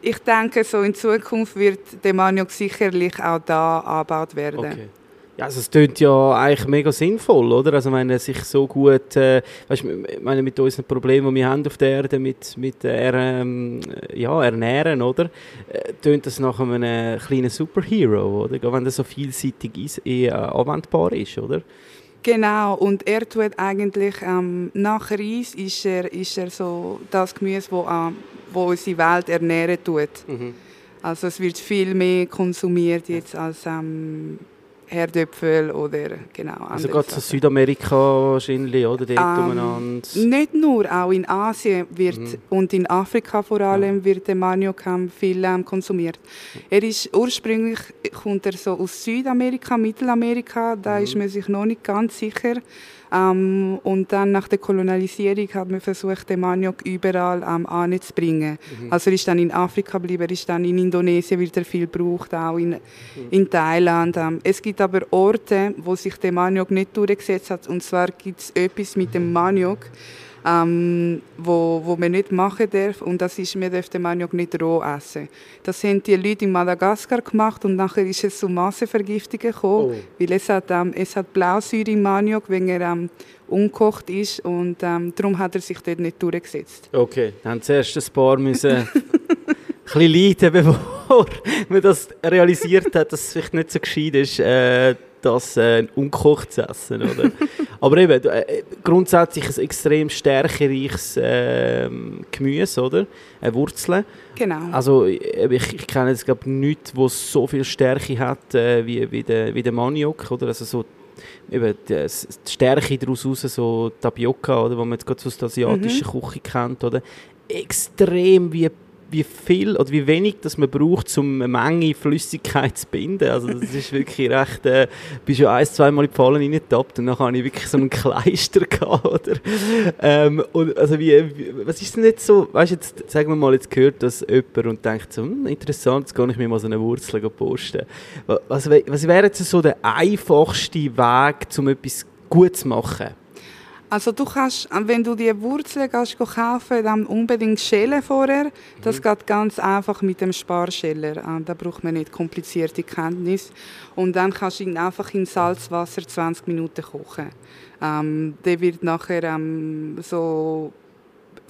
ich denke, so in Zukunft wird der Maniok sicherlich auch da angebaut werden. Okay. Ja, also es klingt ja eigentlich mega sinnvoll, oder? Also wenn er sich so gut, äh, weißt, meine mit unseren Problemen, die wir haben auf der Erde, mit, mit äh, ähm, ja, Ernähren, oder? Äh, tönt das nach einem kleinen Superhero, oder? Wenn das so vielseitig ist, eh, äh, anwendbar ist, oder? Genau, und er tut eigentlich, ähm, nach Reis ist er, ist er so das Gemüse, wo, ähm, wo unsere Welt ernähren tut. Also es wird viel mehr konsumiert jetzt als ähm, Herdöpfel oder genau Also andere gerade zu. Südamerika wahrscheinlich, oder? Dort Ähm, umeinander. Nicht nur, auch in Asien wird Mhm. und in Afrika vor allem wird der Maniok ähm, viel ähm, konsumiert. Er ist ursprünglich kommt er so aus Südamerika, Mittelamerika, da Mhm. ist man sich noch nicht ganz sicher. Ähm, und dann nach der Kolonialisierung hat man versucht, den Maniok überall ähm, anzubringen. Mhm. Also er ist dann in Afrika geblieben, er ist dann in Indonesien, wird er viel gebraucht, auch in, mhm. in Thailand. Ähm, es gibt aber Orte, wo sich der Maniok nicht durchgesetzt hat. Und zwar gibt es etwas mit dem Maniok, ähm, wo, wo man nicht machen darf und das ist, man darf den Maniok nicht roh essen. Das haben die Leute in Madagaskar gemacht und nachher ist es zu Massenvergiftungen gekommen, oh. weil es hat, ähm, es hat Blausäure im Maniok, wenn er ähm, ungekocht ist und ähm, darum hat er sich dort nicht durchgesetzt. Okay, dann haben zuerst ein paar müssen ein bisschen leiden, bevor man das realisiert hat, dass es vielleicht nicht so gescheit ist, äh, das äh, ungekocht zu essen, oder? Aber eben, äh, grundsätzlich ein extrem stärkereiches äh, Gemüse, oder? Äh, Wurzeln. Genau. Also ich, ich kenne jetzt glaube nichts, wo so viel Stärke hat äh, wie, wie, der, wie der Maniok, oder? Also so eben die, die Stärke daraus raus, so Tapioca, oder, wo man jetzt gerade aus der asiatischen mhm. Küche kennt, oder? Extrem wie wie viel oder wie wenig das man braucht, um eine Menge Flüssigkeit zu binden. Also das ist wirklich recht, äh, bist ja ein, zweimal in die Fallen reingetappt und dann habe ich wirklich so einen Kleister gehabt, oder? Ähm, und also wie, wie, was ist denn jetzt so, weißt du, jetzt, sagen wir mal, jetzt gehört das jemand und denkt so, hm, interessant, jetzt kann ich mir mal so eine Wurzel posten. Was, was wäre jetzt so der einfachste Weg, um etwas gut zu machen? Also du kannst, wenn du die Wurzeln gehst, kaufen dann unbedingt schälen vorher. Das mhm. geht ganz einfach mit dem Sparscheller. Äh, da braucht man nicht komplizierte Kenntnis. Und dann kannst du ihn einfach in Salzwasser 20 Minuten kochen. Ähm, der wird nachher ähm, so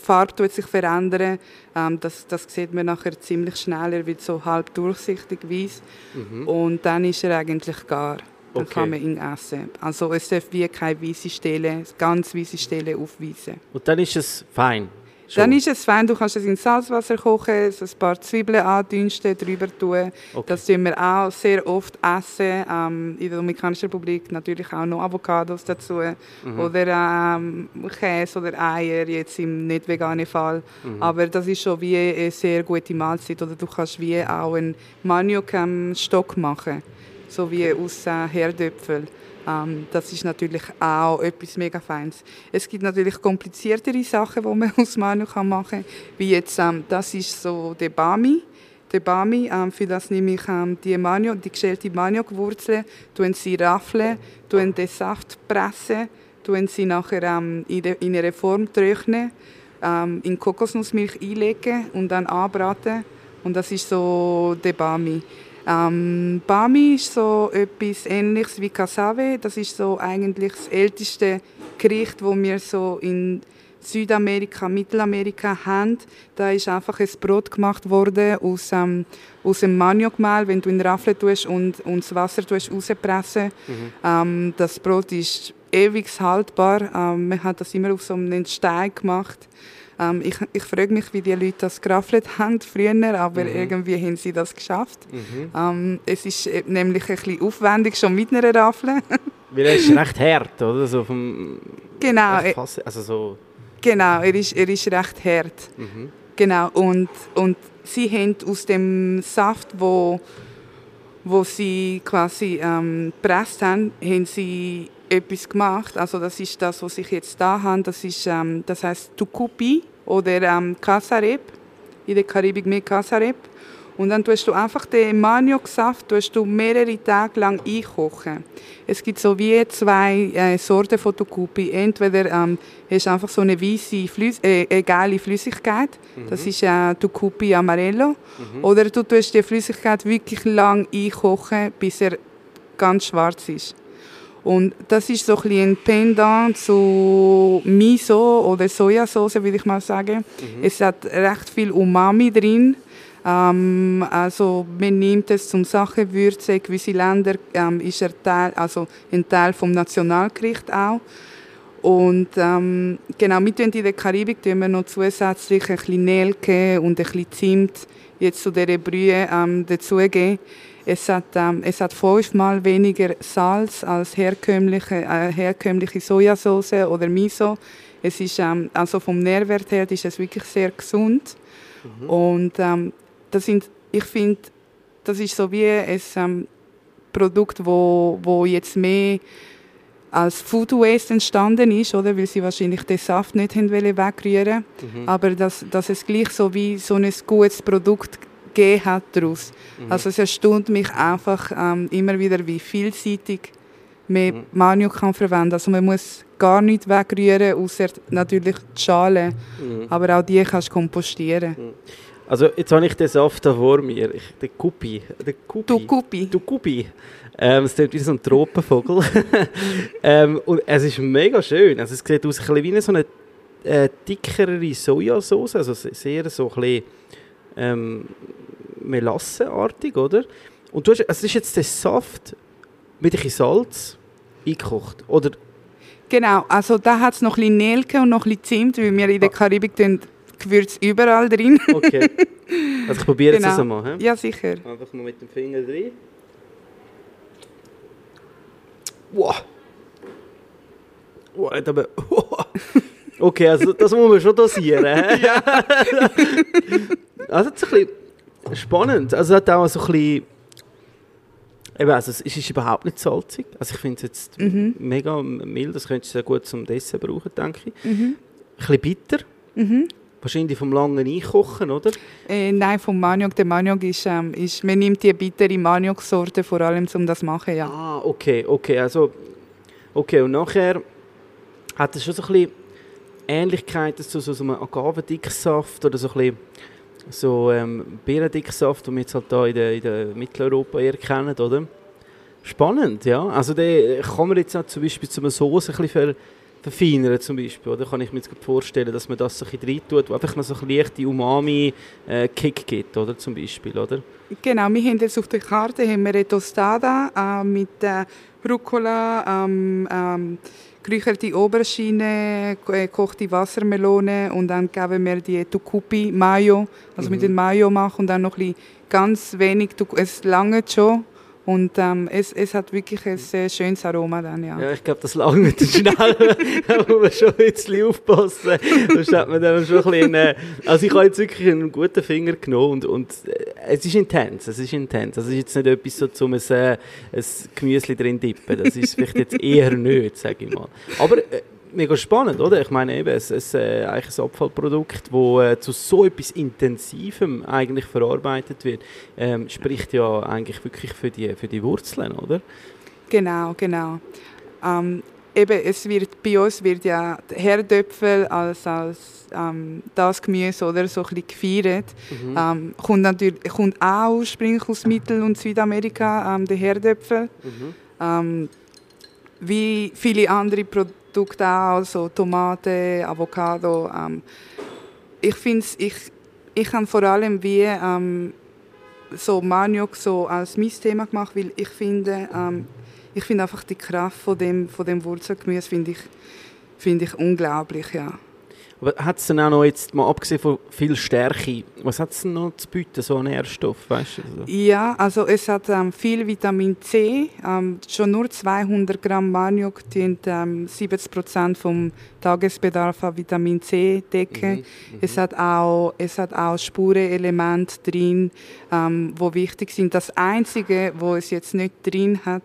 die Farbe tut sich verändern. Ähm, das, das sieht man nachher ziemlich schnell. Er wird so halb durchsichtig weiß. Mhm. Und dann ist er eigentlich gar. Dann okay. kann man ihn essen. Also es darf wie keine weiße Stelle, ganz weiße Stelle aufweisen. Und dann ist es fein? Schon. Dann ist es fein, du kannst es in Salzwasser kochen, so ein paar Zwiebeln andünsten, drüber tun. Okay. Das tun wir auch sehr oft essen. Ähm, in der Dominikanischen Republik natürlich auch noch Avocados dazu. Mhm. Oder ähm, Käse oder Eier, jetzt im nicht veganen Fall. Mhm. Aber das ist schon wie eine sehr gute Mahlzeit. Oder du kannst wie auch einen Maniok-Stock machen so wie aus äh, Herdöpfel. Ähm, das ist natürlich auch etwas mega Feines. Es gibt natürlich kompliziertere Sachen, die man aus Manu machen kann, wie jetzt, ähm, das ist so der Bami. Der Bami, ähm, für das nehme ich ähm, die, Maniok, die geschälte Maniokwurzeln, tun sie raffeln, den Saft pressen, sie nachher ähm, in, de, in einer Form trocknen, ähm, in Kokosnussmilch einlegen und dann anbraten. Und das ist so der Bami. Ähm, Bami ist so etwas Ähnliches wie Cassave. Das ist so eigentlich das älteste Gericht, das wir so in Südamerika, Mittelamerika haben. Da ist einfach ein Brot gemacht worden aus, ähm, aus dem Maniokmehl, wenn du in Raffle tust und, und das Wasser tust rauspressen. Mhm. Ähm, das Brot ist ewig haltbar. Ähm, man hat das immer auf so einem Stein gemacht. Ähm, ich ich frage mich, wie die Leute das geraffelt haben früher, aber mhm. irgendwie haben sie das geschafft. Mhm. Ähm, es ist äh, nämlich ein bisschen aufwendig, schon mit einer Raffle. Weil er ist recht hart, oder? So vom genau. Also so genau, er ist, er ist recht hart. Mhm. Genau, und, und sie haben aus dem Saft, wo, wo sie quasi ähm, gepresst haben, haben sie etwas gemacht. Also das ist das, was ich jetzt da habe. Das, ist, ähm, das heißt Tucupi oder ähm, Casarep. In der Karibik mehr Casarep. Und dann tust du einfach den Manioksaft tust du mehrere Tage lang einkochen. Es gibt so wie zwei äh, Sorten von Tucupi. Entweder ähm, hast du einfach so eine weiße, Flüss äh, egale Flüssigkeit. Mhm. Das ist äh, Tucupi Amarello. Mhm. Oder du tust die Flüssigkeit wirklich lang einkochen, bis er ganz schwarz ist. Und das ist so ein, ein Pendant zu Miso oder Sojasauce, würde ich mal sagen. Mhm. Es hat recht viel Umami drin. Ähm, also man nimmt es zum Sachenwürze. Gewisse Länder ähm, ist er Teil, also ein Teil vom Nationalgericht auch. Und ähm, genau, mit in der Karibik tun wir noch zusätzlich ein bisschen Nelke und ein bisschen Zimt jetzt zu dieser Brühe ähm, dazugeben. Es hat, ähm, es hat fünfmal weniger Salz als herkömmliche, äh, herkömmliche Sojasauce oder Miso. Es ist, ähm, also vom Nährwert her ist es wirklich sehr gesund. Mhm. Und ähm, das sind, ich finde, das ist so wie ein ähm, Produkt, wo, wo jetzt mehr als Food Waste entstanden ist, oder? Weil sie wahrscheinlich den Saft nicht wegrühren Mhm. aber dass, dass es gleich so wie so ein gutes Produkt gegeben hat daraus. Mhm. Also es erstaunt mich einfach ähm, immer wieder, wie vielseitig man Mhm. Maniok kann verwenden. Also man muss gar nicht wegrühren, außer natürlich die Schale. Mhm. Aber auch die kannst du kompostieren. Also jetzt habe ich den Saft da vor mir. Ich, der Kupi. Der Kupi. Du Kupi. Du Kupi. Ähm, es klingt wie so ein Tropenvogel. ähm, und es ist mega schön. Also es sieht aus ein bisschen wie so eine äh, dickere Sojasauce. Also se- sehr so ein bisschen ähm, melassenartig, oder? Und du hast, also es ist jetzt der Saft mit ein bisschen Salz eingekocht. Oder Genau, also da hat es noch ein bisschen Nelke und noch ein bisschen Zimt, weil wir in der Ah. Karibik tun Gewürze überall drin. okay. Also ich probiere Genau. das einmal. hä? ja, sicher. Einfach mal mit dem Finger rein. Wow. Wow, aber. Okay, also das muss man schon dosieren. hä? also es ist ein bisschen spannend. Also es hat auch so ein bisschen. Eben, also es ist überhaupt nicht salzig. Also ich finde es jetzt Mhm. mega mild. Das könntest du sehr gut zum Dessert brauchen, denke ich. Mhm. Ein bisschen bitter. Mhm. Wahrscheinlich vom langen Einkochen, oder? Äh, nein, vom Maniok. Der Maniok ist, ähm, ist, man nimmt die bittere Maniok-Sorte vor allem, um das zu machen, ja. Ah, okay, okay. Also, okay, und nachher hat es schon so ein bisschen Ähnlichkeiten zu so, so einem Agavendicksaft oder so ein bisschen so ähm, Beerendicksaft, den wir jetzt halt da in der, in der Mitteleuropa eher kennen, oder? Spannend, ja. Also den kann man jetzt auch zum Beispiel zu einer Soße ein bisschen ver verfeinern zum Beispiel, oder? Kann ich mir jetzt vorstellen, dass man das so ein bisschen rein tut, wo einfach noch so ein leichte Umami-Kick gibt, oder? Zum Beispiel, oder? Genau, wir haben jetzt auf der Karte haben wir eine Tostada äh, mit äh, Rucola, ähm, ähm, geräucherte Aubergine, ko- äh, gekochte Wassermelone und dann geben wir die Tucupi Mayo, also mit Mhm. dem Mayo machen und dann noch ein bisschen ganz wenig, es lange schon und ähm, es, es hat wirklich ein sehr schönes Aroma dann, ja. Ja, ich glaube, das lange mit den Schnellen, da muss man schon ein bisschen aufpassen. Sonst hat man dann schon ein bisschen, äh, also ich habe jetzt wirklich einen guten Finger genommen und, und äh, es ist intens, es ist intens. Also ist jetzt nicht etwas so, zum ein, äh, ein Gemüse drin dippen, das ist vielleicht jetzt eher nicht, sage ich mal. Aber äh, mega spannend, oder? Ich meine eben, es ist äh, eigentlich ein Abfallprodukt, das äh, zu so etwas Intensivem eigentlich verarbeitet wird, ähm, spricht ja eigentlich wirklich für die, für die Wurzeln, oder? Genau, genau. Ähm, eben, es wird, bei uns wird ja der Herdöpfel als, als ähm, das Gemüse oder so ein bisschen gefeiert. Mhm. Ähm, kommt, natürlich, kommt auch ursprünglich aus Mittel- und Südamerika, ähm, der Herdöpfel. Mhm. Ähm, wie viele andere Produkte auch, also Tomate, Avocado. Ähm, ich finde ich, ich habe vor allem wie ähm, so Maniok so als mein Thema gemacht, weil ich finde, ähm, ich finde einfach die Kraft von dem, von dem Wurzelgemüse finde ich, finde ich unglaublich, ja. Hat es denn auch noch jetzt, mal abgesehen von viel Stärke, was hat es denn noch zu bieten, so an Nährstoff, weißt du? Also, Ja, also es hat ähm, viel Vitamin C. Ähm, schon nur 200 Gramm Maniok dient ähm, 70 Prozent vom Tagesbedarf an Vitamin C decken. Mhm, Es hat auch es hat auch Spurenelemente drin, ähm, wo wichtig sind. Das einzige, wo es jetzt nicht drin hat,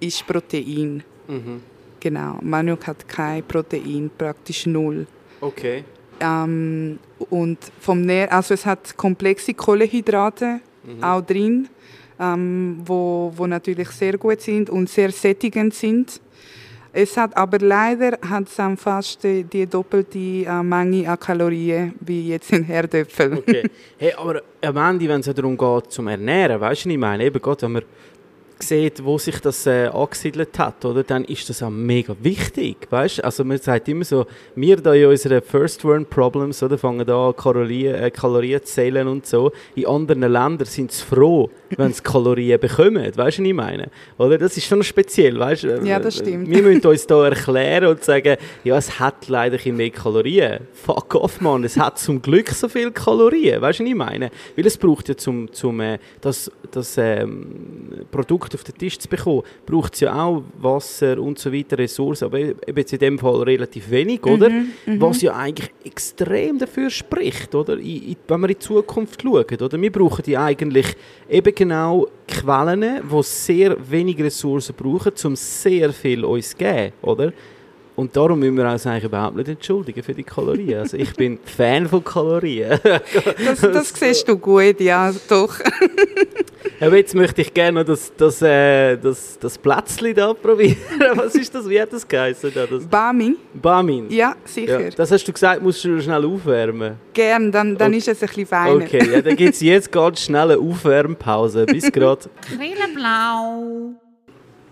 ist Protein. mhm. Genau, Maniok hat kein Protein, praktisch null. Okay. Ähm, und vom Nähr also es hat komplexe Kohlenhydrate Mhm. auch drin, ähm, wo, wo natürlich sehr gut sind und sehr sättigend sind. Es hat aber leider hat es fast die, die doppelte äh, Menge an Kalorien wie jetzt in Herdöpfel. okay. Hey, aber am Ende, wenn es ja darum geht, zum Ernähren, weißt du, ich meine, eben gerade, wenn man sieht, wo sich das äh, angesiedelt hat, oder, dann ist das auch mega wichtig, weißt? Also man sagt immer so, wir da in unseren First World Problems, oder, fangen da an, Kalorien, äh, Kalorien zu zählen und so. In anderen Ländern sind sie froh, wenn sie Kalorien bekommen, weißt du, was ich meine? Oder, das ist schon speziell, weißt? Ja, das stimmt. Wir müssen uns da erklären und sagen, ja, es hat leider ein mehr Kalorien. Fuck off, Mann, es hat zum Glück so viel Kalorien, weißt du, was ich meine? Weil es braucht ja zum, zum äh, das, das ähm, Produkt Produkt auf den Tisch zu bekommen, braucht es ja auch Wasser und so weiter, Ressourcen, aber eben jetzt in dem Fall relativ wenig, oder? Mhm, Was ja eigentlich extrem dafür spricht, oder? I, I, wenn wir in die Zukunft schauen, oder? Wir brauchen die eigentlich eben genau Quellen, die sehr wenig Ressourcen brauchen, um sehr viel uns zu geben, oder? Und darum müssen wir uns eigentlich überhaupt nicht entschuldigen für die Kalorien. Also ich bin Fan von Kalorien. Das, das siehst du gut, ja, doch. Aber jetzt möchte ich gerne noch das, das, äh, das, das Plätzchen da probieren. Was ist das? Wie hat das geheißen? Da? Das Bami? Bamin. Ja, sicher. Ja, das hast du gesagt, musst du schnell aufwärmen. Gern, dann, dann Okay. ist es ein bisschen feiner. Okay, ja, dann gibt es jetzt ganz schnell eine Aufwärmpause. Bis gerade. Brillenblau.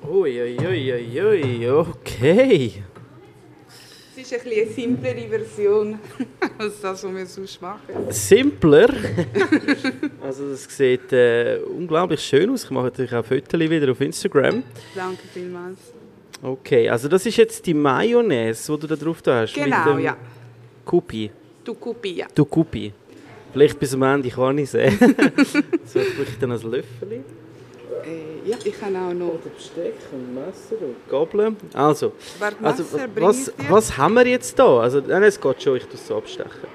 Uiuiuiui, okay. Es ist ein eine simplere Version als das, was wir sonst machen. Simpler. also das sieht äh, unglaublich schön aus. Ich mache natürlich auch Fotos wieder auf Instagram. Danke vielmals. Okay, also das ist jetzt die Mayonnaise, die du da drauf hast. Genau, mit dem ja. Kupi. Du Kupi, ja. Du Kupi. Vielleicht bis am Ende kann ich sehen. so, ich dann ein Löffel. Äh, ja, ich habe auch noch... Besteck und Messer und Gabel. Also, also was, was haben wir jetzt da? Also, nein, es geht schon, ich es so abstechen.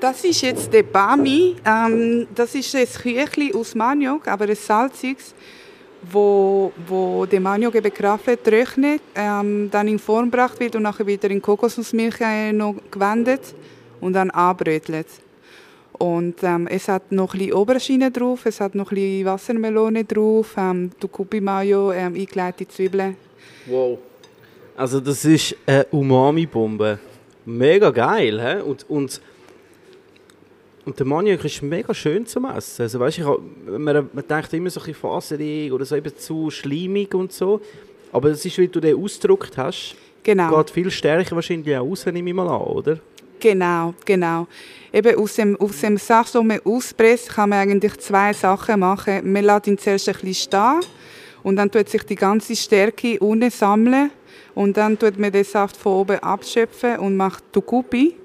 Das ist jetzt der Bami. Ähm, das ist ein Küchli aus Maniok, aber ein salziges, wo, wo der Maniok eben gerafft, trocknet, ähm, dann in Form gebracht wird und nachher wieder in Kokosnussmilch äh, noch gewendet und dann anbrötelt. Und ähm, es hat noch ein bisschen Oberschiene drauf, es hat noch ein bisschen Wassermelone drauf, ähm, Tukupi-Mayo, ähm, eingelegte Zwiebeln. Wow. Also, das ist eine Umami-Bombe. Mega geil, hä? Und, und, und der Maniok ist mega schön zum Essen. Also, weißt, ich, hab- man, man denkt immer so ein bisschen faserig oder so eben zu schleimig und so. Aber das ist, wie du den ausgedrückt hast, Genau. geht viel stärker wahrscheinlich auch aus, nehme ich mal an, oder? Genau, genau. Eben aus dem, aus dem man auspresst, kann man eigentlich zwei Sachen machen. Man lässt ihn zuerst ein bisschen stehen und dann tut sich die ganze Stärke unten sammeln und dann tut man den Saft von oben abschöpfen und macht Tukupi.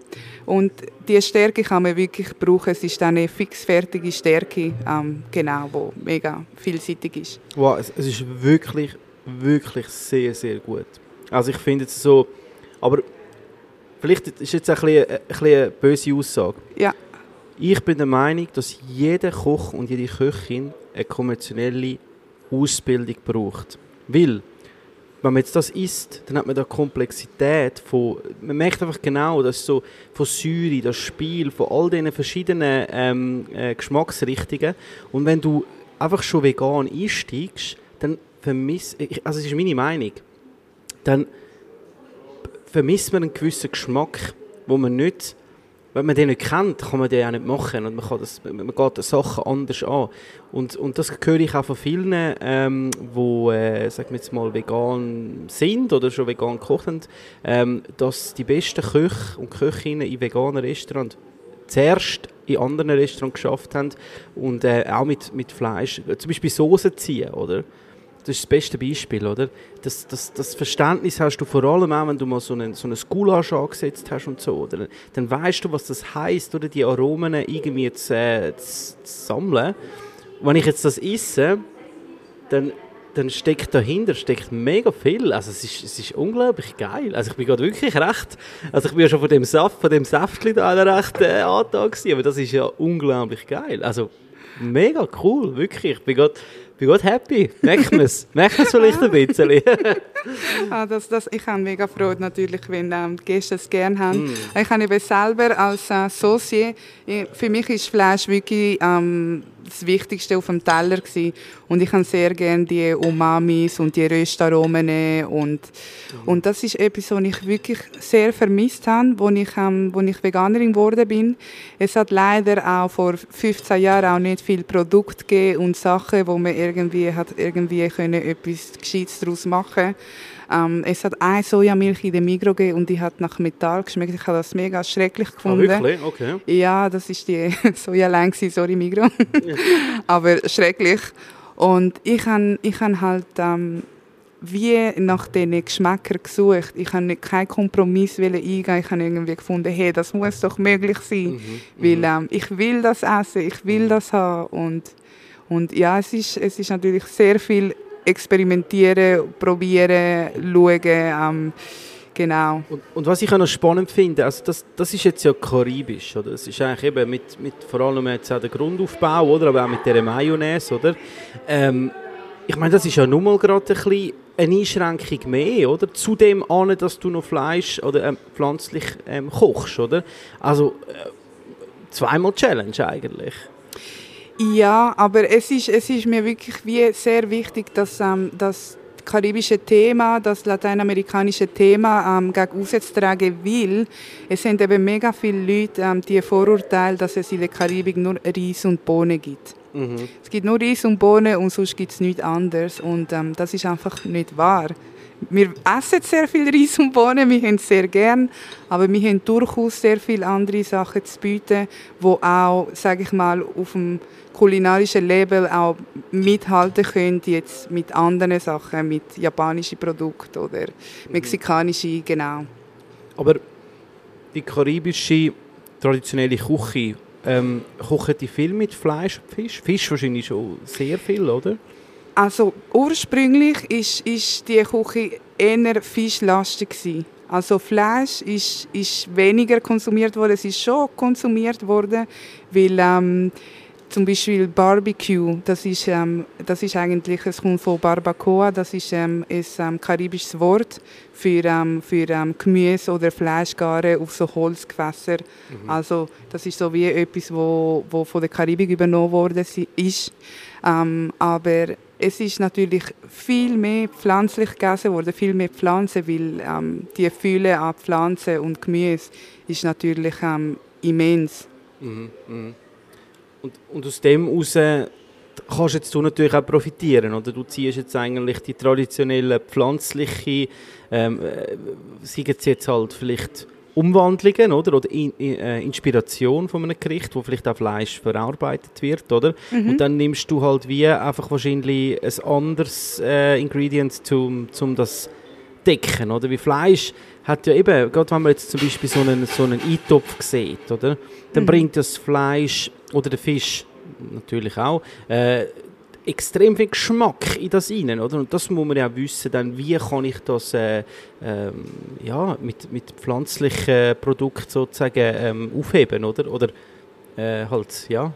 Und die Stärke kann man wirklich brauchen. Es ist eine fixfertige Stärke, ähm, genau, die mega vielseitig ist. Wow, es, es ist wirklich, wirklich sehr, sehr gut. Also ich finde es so, aber vielleicht ist jetzt ein bisschen, ein bisschen eine böse Aussage. Ja, Ich bin der Meinung, dass jeder Koch und jede Köchin eine konventionelle Ausbildung braucht. Weil, wenn man jetzt das isst, dann hat man da Komplexität von, man merkt einfach genau, dass so von Säure, das Spiel, von all diesen verschiedenen ähm, äh, Geschmacksrichtungen und wenn du einfach schon vegan einsteigst, dann vermisst, also es ist meine Meinung, dann vermisst man einen gewissen Geschmack, wo man nicht wenn man den nicht kennt, kann man den auch nicht machen und man, kann das, man geht Sachen anders an. Und, und das höre ich auch von vielen, ähm, die, äh, sagen wir jetzt mal, vegan sind oder schon vegan gekocht haben, ähm, dass die besten Köche und Köchinnen in veganen Restaurants zuerst in anderen Restaurants geschafft haben und äh, auch mit, mit Fleisch, zum Beispiel Soße ziehen, oder? Das ist das beste Beispiel, oder? Das, das, das Verständnis hast du vor allem auch, wenn du mal so einen, so einen Gulasch angesetzt hast und so, oder? Dann weißt du, was das heißt, oder? Die Aromen irgendwie zu, äh, zu, zu sammeln. Wenn ich jetzt das esse, dann, dann steckt dahinter steckt mega viel. Also es ist, es ist unglaublich geil. Also ich bin gerade wirklich recht, also ich bin ja schon von dem Saft, von dem Säftli da recht äh, angetan gewesen, aber das ist ja unglaublich geil. Also mega cool, wirklich. Ich bin gerade bin gerade happy. Merkt man es? Merkt man es vielleicht ein bisschen? Ah, das, das, ich habe mega Freude natürlich, wenn ähm, die Gäste es gerne haben. Ich habe eben selber als äh, äh, für mich ist Fleisch wirklich ähm, das Wichtigste auf dem Teller gewesen. und ich habe sehr gerne die Umamis und die Röstaromen und, und das ist etwas, was ich wirklich sehr vermisst habe, als ich, ähm, ich Veganerin geworden bin. Es hat leider auch vor 15 Jahren auch nicht viel Produkte gegeben und Sachen, wo man irgendwie hat irgendwie können etwas Gescheites daraus machen ähm, es hat eine Sojamilch in der Migro gegeben und die hat nach Metall geschmeckt. Ich habe das mega schrecklich Ah, gefunden. wirklich? Okay. Ja, das ist die Soja gewesen, sorry Migro. Aber schrecklich. Und ich habe ich halt ähm, wie nach diesen Geschmäckern gesucht. Ich habe keinen Kompromiss eingehen. Ich habe irgendwie gefunden, hey, das muss doch möglich sein, weil ähm, ich will das essen, ich will das haben und und ja, es ist, es ist natürlich sehr viel experimentieren, probieren, schauen. Ähm, genau. Und, und, was ich auch noch spannend finde, also das, das ist jetzt ja karibisch, oder? Das ist eigentlich eben mit, mit vor allem jetzt auch der Grundaufbau, oder? Aber auch mit der Mayonnaise, oder? Ähm, ich meine, das ist ja nun mal gerade ein bisschen eine Einschränkung mehr, oder? Zudem an, dass du noch Fleisch oder ähm, pflanzlich ähm, kochst, oder? Also äh, zweimal Challenge eigentlich. Ja, aber es ist, es ist mir wirklich wie sehr wichtig, dass ähm, das karibische Thema, das lateinamerikanische Thema ähm, gegen austragen will. Es sind eben mega viele Leute, ähm, die Vorurteile, dass es in der Karibik nur Reis und Bohnen gibt. Mhm. Es gibt nur Reis und Bohnen und sonst gibt es nichts anderes. Und ähm, das ist einfach nicht wahr. Wir essen sehr viel Reis und Bohnen, wir haben es sehr gern, aber wir haben durchaus sehr viele andere Sachen zu bieten, die auch, sage ich mal, auf dem kulinarischen Label auch mithalten können, jetzt mit anderen Sachen, mit japanischen Produkten oder mexikanischen, genau. Aber die karibische traditionelle Küche, ähm, kochen die viel mit Fleisch und Fisch? Fisch wahrscheinlich schon sehr viel, oder? Also ursprünglich ist, ist die Küche eher fischlastig gewesen. Also Fleisch ist, ist weniger konsumiert worden. Es ist schon konsumiert worden, weil ähm, zum Beispiel Barbecue, das ist, ähm, das ist eigentlich, es kommt von Barbacoa, das ist ähm, ein ähm, karibisches Wort für, ähm, für ähm, Gemüse oder Fleischgare auf so Holzgewässer. Mhm. Also das ist so wie etwas, wo, wo von der Karibik übernommen worden ist. Ähm, aber es ist natürlich viel mehr pflanzlich gegessen worden, viel mehr Pflanzen, weil ähm, die Fülle an Pflanzen und Gemüse ist natürlich ähm, immens. Mhm, mh. Und, und aus dem heraus kannst jetzt du natürlich auch profitieren, oder? Du ziehst jetzt eigentlich die traditionellen pflanzlichen, ähm, äh, sagen jetzt halt vielleicht Umwandlungen oder, oder in, in, äh, Inspiration von einem Gericht, wo vielleicht auch Fleisch verarbeitet wird, oder? Mhm. Und dann nimmst du halt wie einfach wahrscheinlich ein anderes äh, Ingredient, um zum das decken, oder? Wie Fleisch hat ja eben, gerade wenn man jetzt zum Beispiel so einen, so einen Eintopf sieht, oder? Dann mhm. bringt das Fleisch oder der Fisch natürlich auch äh, extrem viel Geschmack in das rein, oder? Und das muss man ja wissen, dann, wie kann ich das äh, ähm, ja, mit, mit pflanzlichen Produkten sozusagen ähm, aufheben, oder? Oder äh, halt, ja,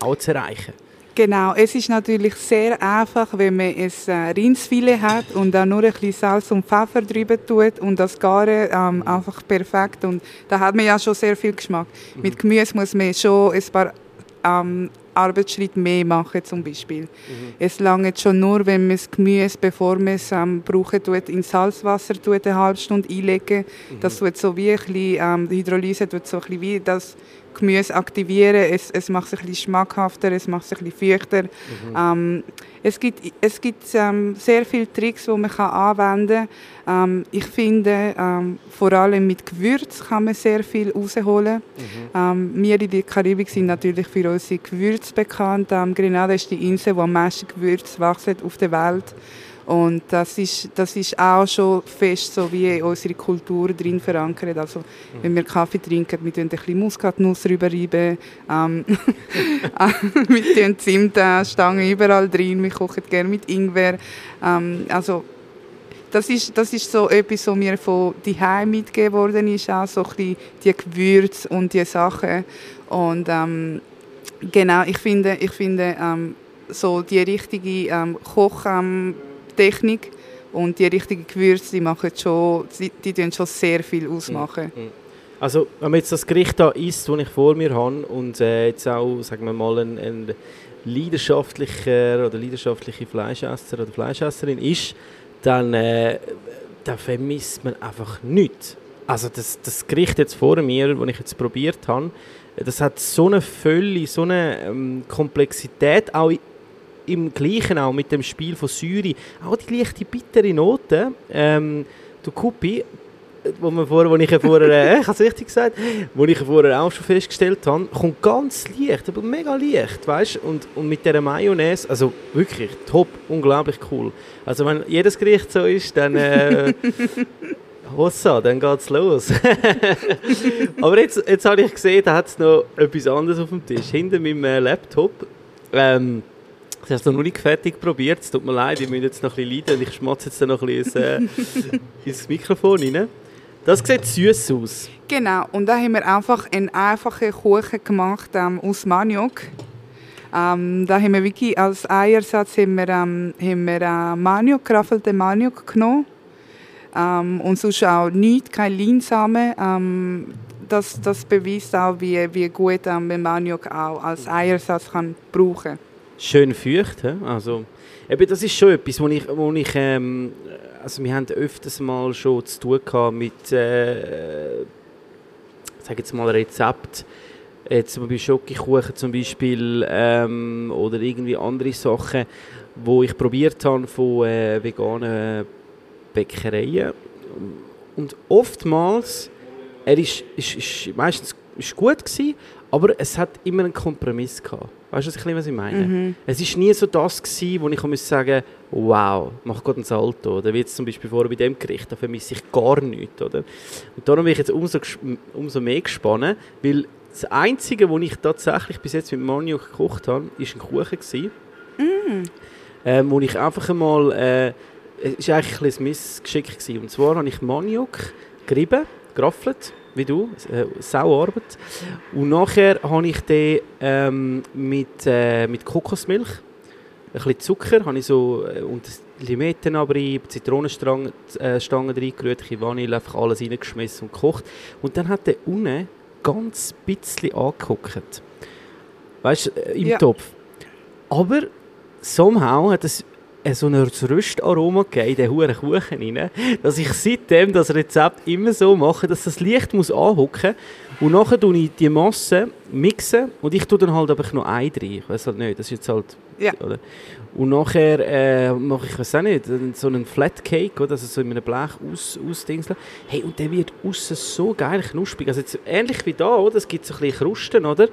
auch zu erreichen. Genau, es ist natürlich sehr einfach, wenn man ein äh, Rindsfilet hat und dann nur ein bisschen Salz und Pfeffer drüber tut und das Gare ähm, einfach perfekt und da hat man ja schon sehr viel Geschmack. Mhm. Mit Gemüse muss man schon ein paar ähm, Arbeitsschritt mehr machen zum Beispiel. Mhm. Es langt schon nur, wenn man das Gemüse, bevor man es ähm, brauchen tut, in Salzwasser tut, eine halbe Stunde einlegen. Mhm. Das tut so wie ein bisschen, ähm, die Hydrolyse tut so ein bisschen wie das Gemüse aktivieren. Es, es macht es ein bisschen schmackhafter, es macht es ein bisschen feuchter. Mhm. Ähm, es gibt, es gibt ähm, sehr viele Tricks, die man kann anwenden kann. Ähm, ich finde, ähm, vor allem mit Gewürz kann man sehr viel rausholen. Mhm. Ähm, wir in der Karibik sind natürlich für unsere Gewürze bekannt. Ähm, Grenada ist die Insel, wo am meisten Gewürze wachsen auf der Welt. Und das ist, das ist auch schon fest so wie in unserer Kultur drin verankert. Also, wenn wir Kaffee trinken, wir tun ein bisschen Muskatnuss drüber reiben. Ähm, wir tun Zimtstangen überall drin. Wir kochen gerne mit Ingwer. Ähm, also, das ist, das ist so etwas, was mir von daheim mitgegeben worden ist, auch so ein die Gewürze und die Sachen. Und ähm, genau, ich finde, ich finde ähm, so die richtige ähm, Koch Technik und die richtigen Gewürze, die machen schon, die, die schon sehr viel ausmachen. Mhm. Also wenn man jetzt das Gericht da isst, das ich vor mir habe und äh, jetzt auch, sagen wir mal, ein, ein leidenschaftlicher oder leidenschaftliche Fleischesser oder Fleischesserin ist, dann, äh, dann vermisst man einfach nichts. Also das, das Gericht jetzt vor mir, das ich jetzt probiert habe, das hat so eine Fülle, so eine ähm, Komplexität, auch im Gleichen auch mit dem Spiel von Syri, auch die leichte bittere Note, ähm, du Kupi, wo, wir vorher, wo ich ja vorher, äh, ich habe richtig gesagt, wo ich vorher auch schon festgestellt habe, kommt ganz leicht, aber mega leicht, weißt und, und mit dieser Mayonnaise, also wirklich top, unglaublich cool. Also wenn jedes Gericht so ist, dann äh, Hossa, dann geht's los. aber jetzt, jetzt habe ich gesehen, da hat es noch etwas anderes auf dem Tisch, hinter meinem äh, Laptop. Ähm, Das hast du noch nicht fertig probiert. Es tut mir leid, ich muss jetzt noch ein bisschen leiden. Ich schmatze jetzt noch ein bisschen ins, äh, ins Mikrofon rein. Das sieht süß aus. Genau, und da haben wir einfach einen einfachen Kuchen gemacht ähm, aus Maniok. Ähm, da haben wir wirklich als Eiersatz haben wir, ähm, haben wir äh, Maniok, geraffelte Maniok genommen. Ähm, und sonst auch nichts, kein Leinsamen. Ähm, das, das beweist auch, wie, wie gut ähm, man Maniok auch als Eiersatz kann brauchen Schön feucht. he? Also, eben, das ist schon etwas, wo ich, wo ich ähm, also wir haben öfters mal schon zu tun gehabt mit, äh, sag jetzt mal Rezept, jetzt bei Schokokuchen zum Beispiel ähm, oder irgendwie andere Sachen, wo ich probiert habe von äh, veganen Bäckereien und oftmals er ist, ist, ist meistens ist gut gewesen, aber es hat immer einen Kompromiss gehabt. Weißt du, was ich, was ich meine? Mhm. Es ist nie so das gewesen, wo ich muss sagen, wow, mach Gott ein Salto. Oder wie jetzt zum Beispiel vorher bei dem Gericht, da vermisse ich gar nichts, oder? Und darum bin ich jetzt umso, umso mehr gespannt, weil das Einzige, was ich tatsächlich bis jetzt mit Maniok gekocht habe, ist ein Kuchen gewesen. Ähm, wo ich einfach einmal, äh, es war eigentlich ein Missgeschick gewesen. Und zwar habe ich Maniok gerieben, geraffelt, wie du, äh, Sauarbeit. Und nachher habe ich den ähm, mit, äh, mit Kokosmilch, ein bisschen Zucker, habe ich so äh, und Limettenabrieb, Zitronenstangen äh, reingerührt, ein Vanille, einfach alles reingeschmissen und gekocht. Und dann hat der unten ganz bisschen angeguckt. Weißt du, äh, im Ja. Topf. Aber somehow hat es so ein Röstaroma gegeben in den huren Kuchen rein, dass ich seitdem das Rezept immer so mache, dass das Licht muss anhocken und nachher tue ich die Masse mixen und ich tue dann halt aber noch Ei rein. Ich weiß halt nicht, das ist jetzt halt... Ja. Oder? Und nachher äh, mache ich, weiß auch nicht, so einen Flat Cake, oder? Also so in einem Blech aus, ausdingseln. Hey, und der wird außen so geil knusprig. Also jetzt, ähnlich wie da, oder? Es gibt so ein bisschen Krusten, oder?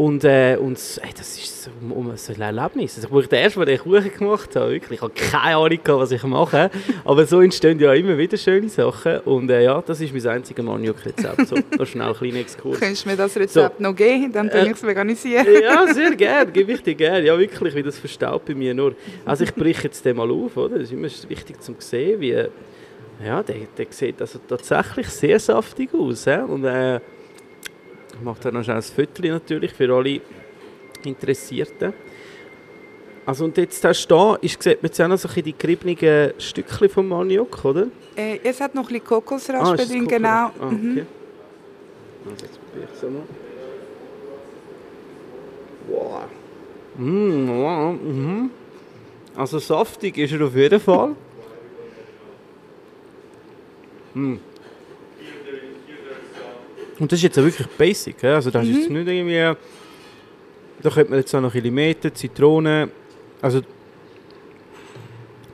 Und, äh, und ey, das ist so, um, um, so ein Erlebnis. Also, ich den ersten Mal den Kuchen gemacht habe, wirklich, ich habe keine Ahnung, gehabt, was ich mache. Aber so entstehen ja immer wieder schöne Sachen. Und äh, ja, das ist mein einziges Maniok-Rezept. So, noch schnell einen kleinen Exkurs. Könntest du mir das Rezept noch geben? Dann kann Äh, ich es veganisieren. Ja, sehr gerne, gebe ich dir gerne. Ja, wirklich, wie das verstaut bei mir nur. Also ich breche jetzt den mal auf, oder? Das ist immer wichtig zu sehen, wie... Ja, der, der sieht also tatsächlich sehr saftig aus. He? Und äh, mache da noch ein Foto natürlich für alle Interessierten. Also und jetzt hast du ist, sieht man jetzt auch noch so die geriebenen Stückchen vom Maniok, oder? Äh, es hat noch ein bisschen Kokosraspe das drin, Kokos? genau. Ah, Mhm. okay. Also jetzt probiere ich es einmal. Wow. Mm, wow. Mhm. Also saftig ist er auf jeden Fall. Mm. Und das ist jetzt auch wirklich basic. Also das ist jetzt nicht irgendwie... Da könnte man jetzt auch noch Limette, Zitrone... Also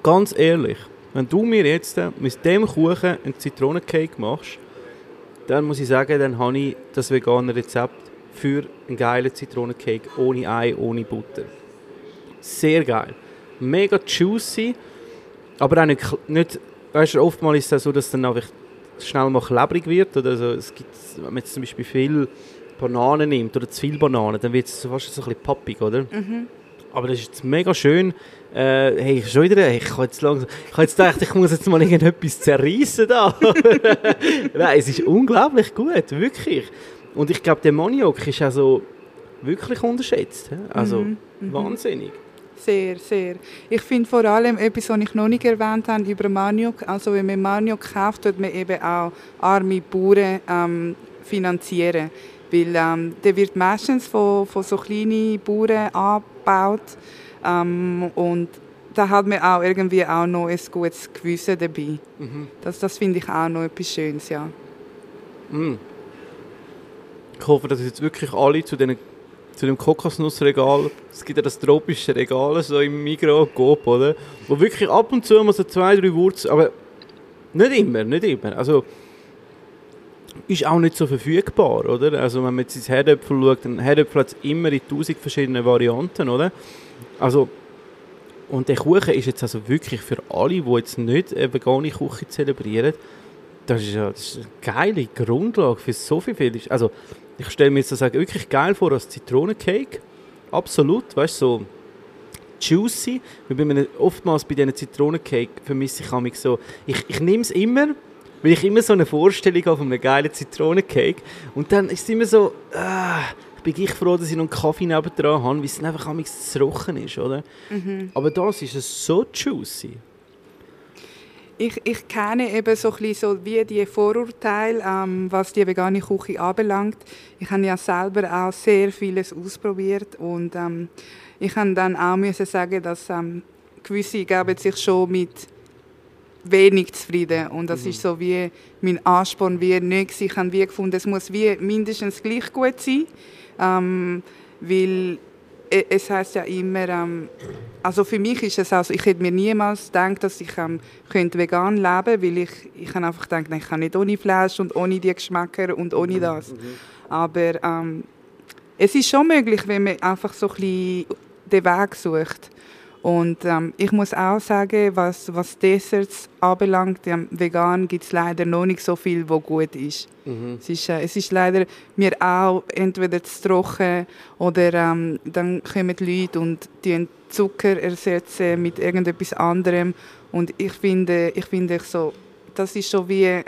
ganz ehrlich, wenn du mir jetzt mit dem Kuchen einen Zitronencake machst, dann muss ich sagen, dann habe ich das vegane Rezept für einen geilen Zitronencake ohne Ei, ohne Butter. Sehr geil. Mega juicy, aber auch nicht, nicht weißt du, oftmals ist es so, dass dann einfach schnell mal klebrig wird. Oder so. es gibt, wenn man jetzt zum Beispiel viel Bananen nimmt oder zu viel Bananen, dann wird es so fast so ein bisschen pappig, oder? Aber das ist jetzt mega schön. Äh, hey, schon wieder, hey, ich habe jetzt langsam, ich habe jetzt gedacht, ich muss jetzt mal irgendetwas zerreißen da. Nein, es ist unglaublich gut, wirklich. Und ich glaube, der Maniok ist also wirklich unterschätzt. hä? Also wahnsinnig. Sehr, sehr. Ich finde vor allem etwas, was ich noch nicht erwähnt habe, über Maniok. Also wenn man Maniok kauft, tut man eben auch arme Bauern ähm, finanzieren. Weil ähm, der wird meistens von, von so kleinen Bauern angebaut. Ähm, und da hat man auch irgendwie auch noch ein gutes Gewissen dabei. Das, das finde ich auch noch etwas Schönes, ja. Ich hoffe, dass jetzt wirklich alle zu, den, zu dem Kokosnussregal, es gibt ja das tropische Regal so im Migros, Coop, oder? Wo wirklich ab und zu mal so zwei, drei Wurzeln, aber nicht immer, nicht immer. Also, ist auch nicht so verfügbar, oder? Also wenn man jetzt ins Herdöpfel schaut, dann Herdöpfel hat es immer in tausend verschiedene Varianten, oder? Also, und der Kuchen ist jetzt also wirklich für alle, die jetzt nicht eine vegane Küche zelebrieren, das ist ja das ist eine geile Grundlage für so viel. Also, ich stelle mir jetzt das wirklich geil vor als Zitronencake. Absolut, weißt du, so juicy. Weil bei einem, oftmals bei diesen Zitronencake vermisse ich mich so, ich, ich nehme es immer, weil ich immer so eine Vorstellung habe von einem geilen Zitronencake und dann ist es immer so, ah, bin ich froh, dass ich noch einen Kaffee nebendran habe, weil es einfach zu trocken ist, oder? Mhm. Aber das ist es so juicy. Ich, ich kenne eben so, ein so wie die Vorurteile, ähm, was die vegane Küche anbelangt. Ich habe ja selber auch sehr vieles ausprobiert und ähm, ich habe dann auch müssen sagen, dass ähm, gewisse geben sich schon mit wenig zufrieden und das mhm. ist so wie mein Ansporn wie nicht. Ich habe wie gefunden, es muss wie mindestens gleich gut sein, ähm, weil e, es heißt ja immer, ähm, also für mich ist es also, ich hätte mir niemals gedacht, dass ich ähm, könnte vegan leben könnte, weil ich, ich habe einfach gedacht, ich kann nicht ohne Fleisch und ohne die Geschmäcker und ohne das. Mhm. Aber ähm, es ist schon möglich, wenn man einfach so ein bisschen den Weg sucht. Und ähm, ich muss auch sagen, was, was Desserts anbelangt, ähm, vegan gibt es leider noch nicht so viel, was gut ist. Mhm. Es, ist äh, es ist leider mir auch entweder zu trocken oder ähm, dann kommen Leute und die Zucker ersetzen mit irgendetwas anderem. Und ich finde, ich finde so, das ist schon wie, yeah.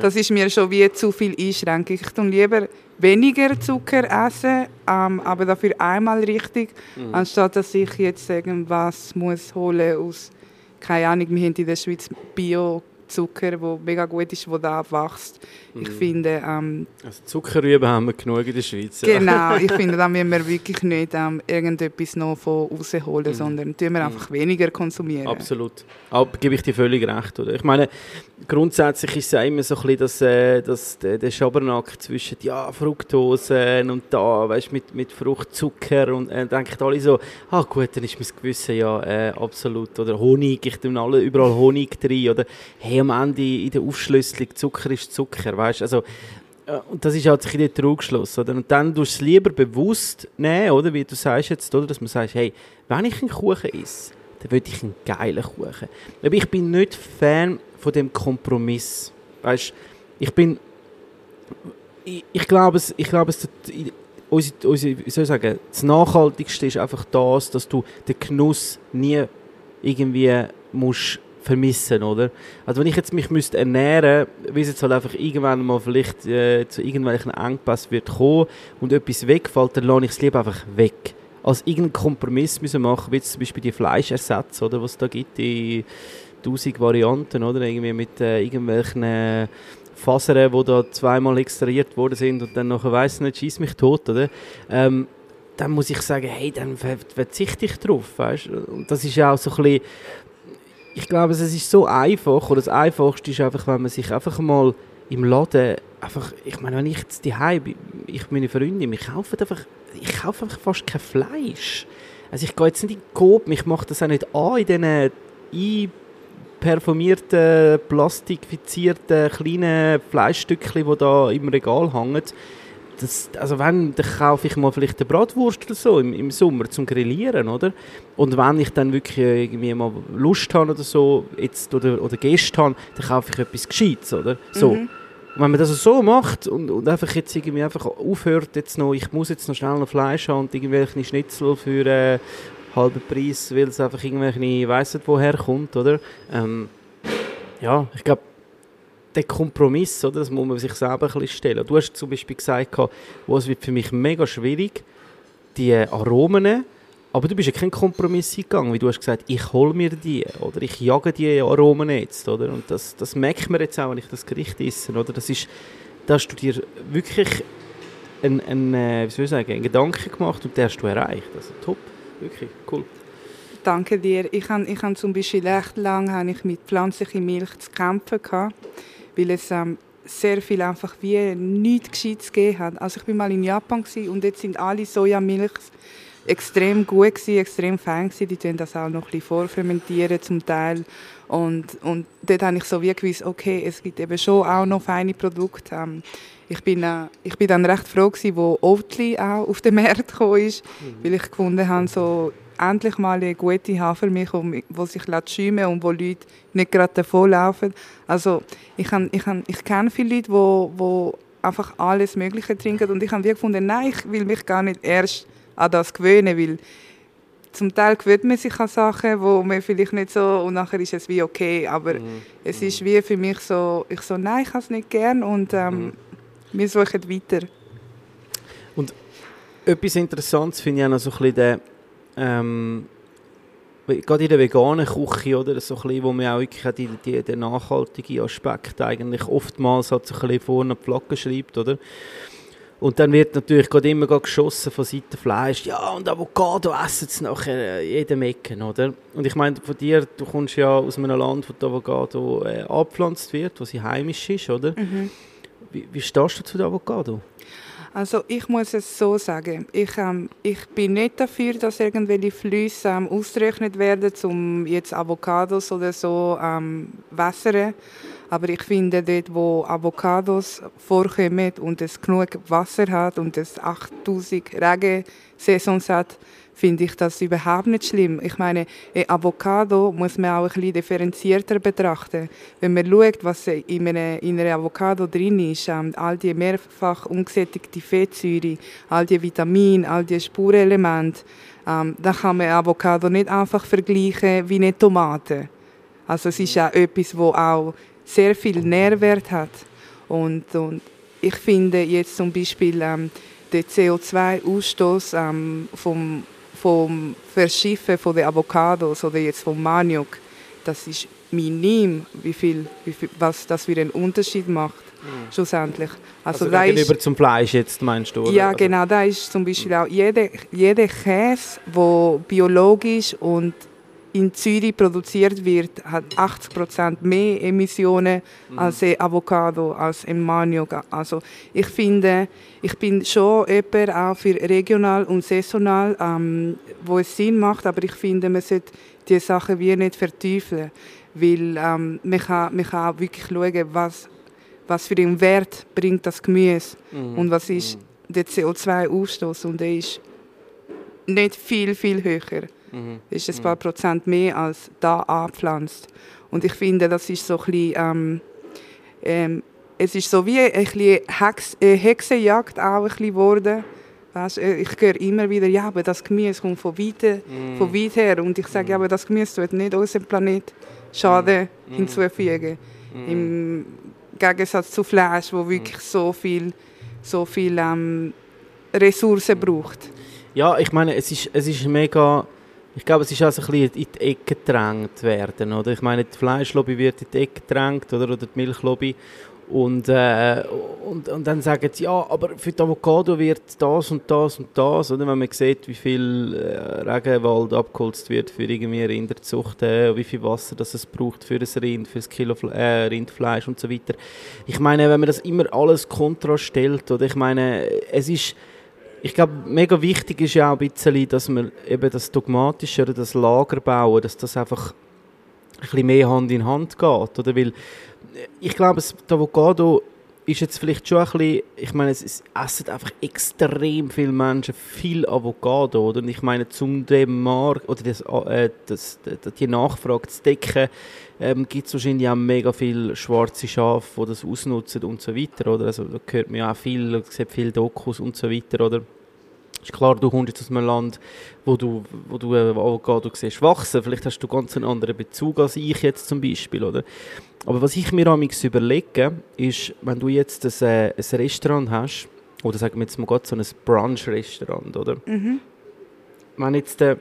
das ist mir schon wie zu viel Einschränkung. Ich tue lieber weniger Zucker essen, ähm, aber dafür einmal richtig, mhm. anstatt dass ich jetzt irgendwas muss holen aus, keine Ahnung, wir haben in der Schweiz Bio Zucker, der mega gut ist, der da wächst. Ich finde... Ähm, also Zuckerrüben haben wir genug in der Schweiz. Ja. Genau, ich finde, da müssen wir wirklich nicht ähm, irgendetwas noch von rausholen, mhm. sondern tun wir mhm. einfach weniger konsumieren. Absolut. Aber gebe ich dir völlig recht. Oder? Ich meine, grundsätzlich ist es ja immer so ein bisschen das, äh, das, der, der Schabernack zwischen ja, Fructose und da, weißt, mit, mit Fruchtzucker und äh, denken alle so, ah gut, dann ist mein Gewissen ja äh, absolut, oder Honig, ich tue alle überall Honig drin, oder hey, am Ende in der Aufschlüsselung, Zucker ist Zucker, weißt, also äh, und das ist halt sich in den Trugschluss, oder? Und dann tust du es lieber bewusst nehmen, oder? Wie du sagst jetzt, oder? Dass man sagt, hey, wenn ich einen Kuchen esse, dann will ich einen geilen Kuchen. Aber ich bin nicht Fan von dem Kompromiss. Weißt, ich bin, ich, ich glaube, es, ich glaube, es, unsere, unsere, wie soll ich sagen, das Nachhaltigste ist einfach das, dass du den Genuss nie irgendwie musst vermissen, oder? Also wenn ich jetzt mich müsste ernähren, wie es jetzt halt einfach irgendwann mal vielleicht äh, zu irgendwelchen Engpass wird kommen und etwas wegfällt, dann lasse ich es lieber einfach weg als irgendeinen Kompromiss müssen machen, wie zum Beispiel die Fleischersatz, oder was es da gibt, die tausend Varianten, oder irgendwie mit äh, irgendwelchen äh, Fasern, die da zweimal extrahiert worden sind und dann nachher weiss nicht, schieß mich tot, oder? Ähm, dann muss ich sagen, hey, dann verzichte ich drauf, weißt? Und das ist ja auch so ein bisschen, ich glaube, es ist so einfach, oder das Einfachste ist einfach, wenn man sich einfach mal im Laden einfach, ich meine, wenn ich jetzt die bin, ich meine Freunde, wir kaufen einfach, ich kaufe einfach fast kein Fleisch. Also ich gehe jetzt nicht in den Coop, ich mache das auch nicht an in diesen einperformierten, plastifizierten kleinen Fleischstückchen, die da im Regal hängen. Das, also wenn, dann kaufe ich mal vielleicht eine Bratwurst oder so im, im Sommer zum Grillieren, oder? Und wenn ich dann wirklich irgendwie mal Lust habe oder so, jetzt, oder, oder Gäste habe, dann kaufe ich etwas Gescheites, oder? So. Mhm. Und wenn man das so macht und, und einfach jetzt irgendwie einfach aufhört, jetzt noch, ich muss jetzt noch schnell noch Fleisch haben und irgendwelche Schnitzel für äh, halben Preis, weil es einfach irgendwelche, ich weiss nicht woher kommt, oder? Ähm, ja, ich glaube, der Kompromiss, oder, das muss man sich selber ein bisschen stellen. Du hast zum Beispiel gesagt, wo es wird für mich mega schwierig, die Aromen aber du bist ja keinen Kompromiss eingegangen, wie du hast gesagt, ich hole mir die oder ich jage die Aromen jetzt, oder? Und das, das merkt man jetzt auch, wenn ich das Gericht esse, oder? Das ist, da hast du dir wirklich einen, einen, äh, wie soll ich sagen, einen Gedanken gemacht und den hast du erreicht. Also top, wirklich cool. Danke dir. Ich habe ich hab zum Beispiel recht lange ich mit pflanzlicher Milch zu kämpfen gehabt, weil es ähm, sehr viel einfach wie nichts Gescheites gegeben hat. Also ich bin mal in Japan und jetzt sind alle Sojamilch extrem gut gewesen, extrem fein gewesen. Die tun das auch noch ein bisschen vorfermentieren zum Teil. Und, und dort habe ich so wie gewusst, okay, es gibt eben schon auch noch feine Produkte. Ähm, ich bin, äh, ich bin dann recht froh gewesen, wo Oatly auch auf den Markt gekommen ist, mhm. weil ich gefunden habe, so endlich mal eine gute Hafermilch, die sich schäumen und wo Leute nicht gerade davonlaufen. Also ich, ich, ich kenne viele Leute, die, die einfach alles Mögliche trinken und ich habe gefunden, nein, ich will mich gar nicht erst an das gewöhnen, weil zum Teil gewöhnt man sich an Sachen, wo man vielleicht nicht so, und nachher ist es wie okay, aber Mhm. es ist wie für mich so, ich so, nein, ich habe es nicht gern und ähm, Mhm. wir suchen weiter. Etwas Interessantes finde ich auch noch so ein bisschen ähm, gerade in der veganen Küche, oder, so ein bisschen, wo man auch wirklich die, die, den nachhaltigen Aspekt eigentlich oftmals halt so ein bisschen vorne die Flagge schreibt, oder? Und dann wird natürlich gerade immer geschossen von Seiten Fleisch, ja und Avocado essen sie nachher äh, jedem Ecken, oder? Und ich meine, von dir, du kommst ja aus einem Land, wo die Avocado äh, abgepflanzt wird, wo sie heimisch ist, oder? Mhm. Wie, wie stehst du zu der Avocado? Also ich muss es so sagen, ich, ähm, ich bin nicht dafür, dass irgendwelche Flüsse ähm, ausgerechnet werden, um jetzt Avocados oder so ähm, wässern. Aber ich finde, dort, wo Avocados vorkommen und es genug Wasser hat und es 8000 Regensaisons hat, finde ich das überhaupt nicht schlimm. Ich meine, ein Avocado muss man auch ein bisschen differenzierter betrachten. Wenn man schaut, was in einer, in einer Avocado drin ist, ähm, all die mehrfach ungesättigte Fettsäure, all die Vitamine, all die Spurenelemente, ähm, dann kann man Avocado nicht einfach vergleichen wie eine Tomate. Also es ist auch etwas, wo auch sehr viel Nährwert hat. Und, und ich finde jetzt zum Beispiel ähm, den CO2-Ausstoß ähm, vom, vom Verschiffen von den Avocados oder jetzt vom Maniok, das ist minim, wie viel, wie viel, was das für einen Unterschied macht schlussendlich. Also, Also, da ist, gegenüber zum Fleisch jetzt meinst du? Oder? ja, Also- genau. Da ist zum Beispiel auch jeder, jeder Käse, der biologisch und in Zürich produziert wird, hat 80% mehr Emissionen als ein Avocado, als ein Maniok. Also ich finde, ich bin schon jemand auch für regional und saisonal, ähm, wo es Sinn macht, aber ich finde, man sollte die Sachen wie nicht vertiefeln, weil ähm, man, kann, man kann auch wirklich schauen, was, was für einen Wert bringt das Gemüse Mhm. und was ist der CO2-Ausstoß und der ist nicht viel, viel höher. Mhm. ist ein paar Prozent mehr als da angepflanzt. Und ich finde, das ist so ein bisschen, ähm, ähm, es ist so wie ein bisschen Hex, äh, Hexenjagd auch ein bisschen geworden. Weißt, äh, ich höre immer wieder, ja, aber das Gemüse kommt von weit, Mhm. von weit her. Und ich sage, ja, aber das Gemüse tut nicht unserem Planet Schaden Mhm. hinzufügen. Im Gegensatz zu Fleisch, wo wirklich so viel, so viel ähm, Ressourcen braucht. Ja, ich meine, es ist, es ist mega. Ich glaube, es ist also ein bisschen in die Ecke gedrängt werden, oder? Ich meine, die Fleischlobby wird in die Ecke gedrängt, oder? Oder die Milchlobby. Und, äh, und, und dann sagen sie, ja, aber für die Avocado wird das und das und das, oder? Wenn man sieht, wie viel äh, Regenwald abgeholzt wird für irgendwie Rinderzucht, äh, wie viel Wasser das es braucht für ein Rind, für ein Kilo äh, Rindfleisch und so weiter. Ich meine, wenn man das immer alles kontra stellt, oder? Ich meine, es ist ich glaube, mega wichtig ist ja auch ein bisschen, dass man eben das Dogmatische oder das Lager bauen, dass das einfach ein bisschen mehr Hand in Hand geht, oder? Weil äh, ich glaube, das Avocado ist jetzt vielleicht schon ein bisschen, ich meine, es, es essen einfach extrem viele Menschen viel Avocado, oder? Und ich meine, zum dem Markt, oder das, äh, das, die, die Nachfrage zu decken, ähm, gibt es wahrscheinlich auch mega viele schwarze Schafe, die das ausnutzen und so weiter, oder? Also da hört man ja auch viel, sieht viele Dokus und so weiter, oder? Ist klar, du kommst jetzt aus einem Land, wo du, wo du äh, Avocado siehst wachsen. Vielleicht hast du ganz einen anderen Bezug als ich jetzt zum Beispiel, oder? Aber was ich mir amigs überlege, ist, wenn du jetzt ein, äh, ein Restaurant hast, oder sagen wir jetzt mal gerade so ein Brunch-Restaurant, oder? Mhm. Wenn jetzt ein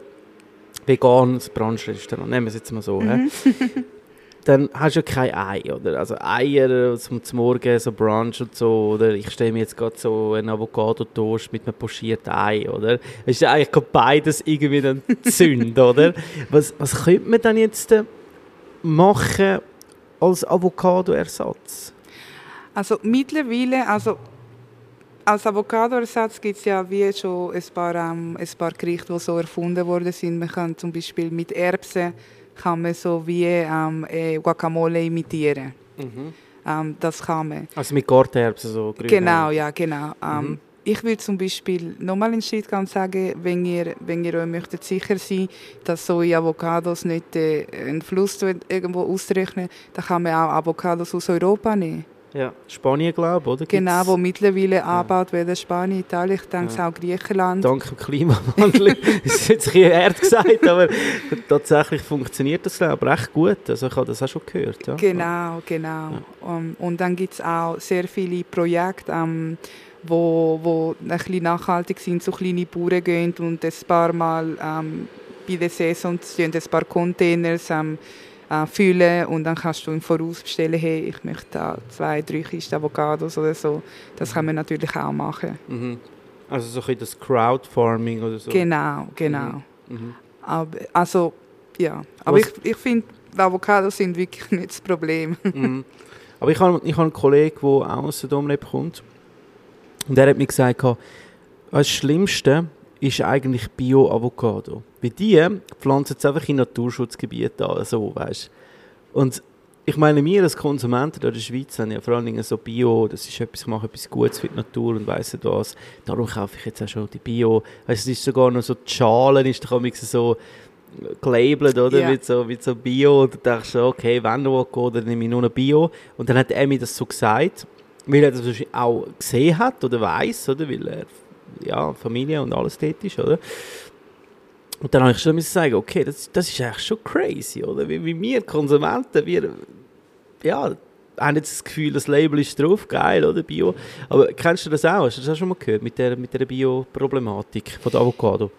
veganes Brunch-Restaurant, nehmen wir es jetzt mal so, hä? dann hast du ja kein Ei, oder? Also Eier zum, zum Morgen, so Brunch und so, oder? Ich stelle mir jetzt gerade so einen Avocado-Toast mit einem pochierten Ei, oder? Es ist ja eigentlich beides irgendwie dann Zünd, oder? Was, was könnte man dann jetzt äh, machen als Avocado-Ersatz? Also mittlerweile, also als Avocado-Ersatz gibt es ja wie schon ein paar, ähm, ein paar Gerichte, die so erfunden worden sind. Man kann zum Beispiel mit Erbsen kann man so wie ähm, äh, Guacamole imitieren. Ähm, das kann man. Also mit Garterbsen, so grüne Genau, ja, genau. Ähm, Mhm. Ich würde zum Beispiel nochmal einen Schritt ganz sagen, wenn ihr, wenn ihr euch möchtet sicher sein dass so Avocados nicht äh, einen Fluss irgendwo ausrechnen, dann kann man auch Avocados aus Europa nehmen. Ja, Spanien, glaube ich, oder? Genau, Gibt's- wo mittlerweile angebaut werden, Spanien, Italien, ich denke Ja. auch Griechenland. Dank dem Klimawandel. das ist jetzt ein bisschen hart gesagt, aber tatsächlich funktioniert das glaube ich recht gut. Also ich habe das auch schon gehört. Ja. Genau, genau. Um, und dann gibt es auch sehr viele Projekte, ähm, wo, wo ein bisschen nachhaltig sind, so kleine Bauern gehen und ein paar Mal ähm, bei der Saison stehen ein paar Containers ähm, äh, füllen und dann kannst du im Voraus bestellen, hey, ich möchte da zwei, drei Kisten Avocados oder so. Das kann man natürlich auch machen. Mhm. Also so ein bisschen das Crowdfarming oder so. Genau, genau. Mhm. Aber, also, ja. Aber Was- ich, ich finde, Avocados sind wirklich nicht das Problem. Mhm. Aber ich habe, ich habe einen Kollegen, der auch aus der Domrep kommt. Und der hat mir gesagt, das Schlimmste ist eigentlich Bio-Avocado. Weil die pflanzen es einfach in Naturschutzgebieten an, so, weißt Und ich meine, wir als Konsumenten in der Schweiz haben ja vor allen Dingen so Bio, das ist etwas, ich mache etwas Gutes für die Natur und weiss was. Darum kaufe ich jetzt auch schon die Bio. Weißt, es ist sogar noch so, die Schalen ist doch so gelabelt, oder? Ja. Mit, so, mit so Bio. Und dann denkst du, okay, wenn noch was geht, dann nehme ich nur ein Bio. Und dann hat er mir das so gesagt, weil er das auch gesehen hat oder weiß, oder? Weil er ja, Familie und alles dort ist, oder? Und dann habe ich schon sagen, okay, das, das ist eigentlich schon crazy, oder? Wie, wie wir Konsumenten, wir ja, haben jetzt das Gefühl, das Label ist drauf, geil, oder? Bio. Aber kennst du das auch? Hast du das auch schon mal gehört mit der, mit der Bio-Problematik von der Avocado?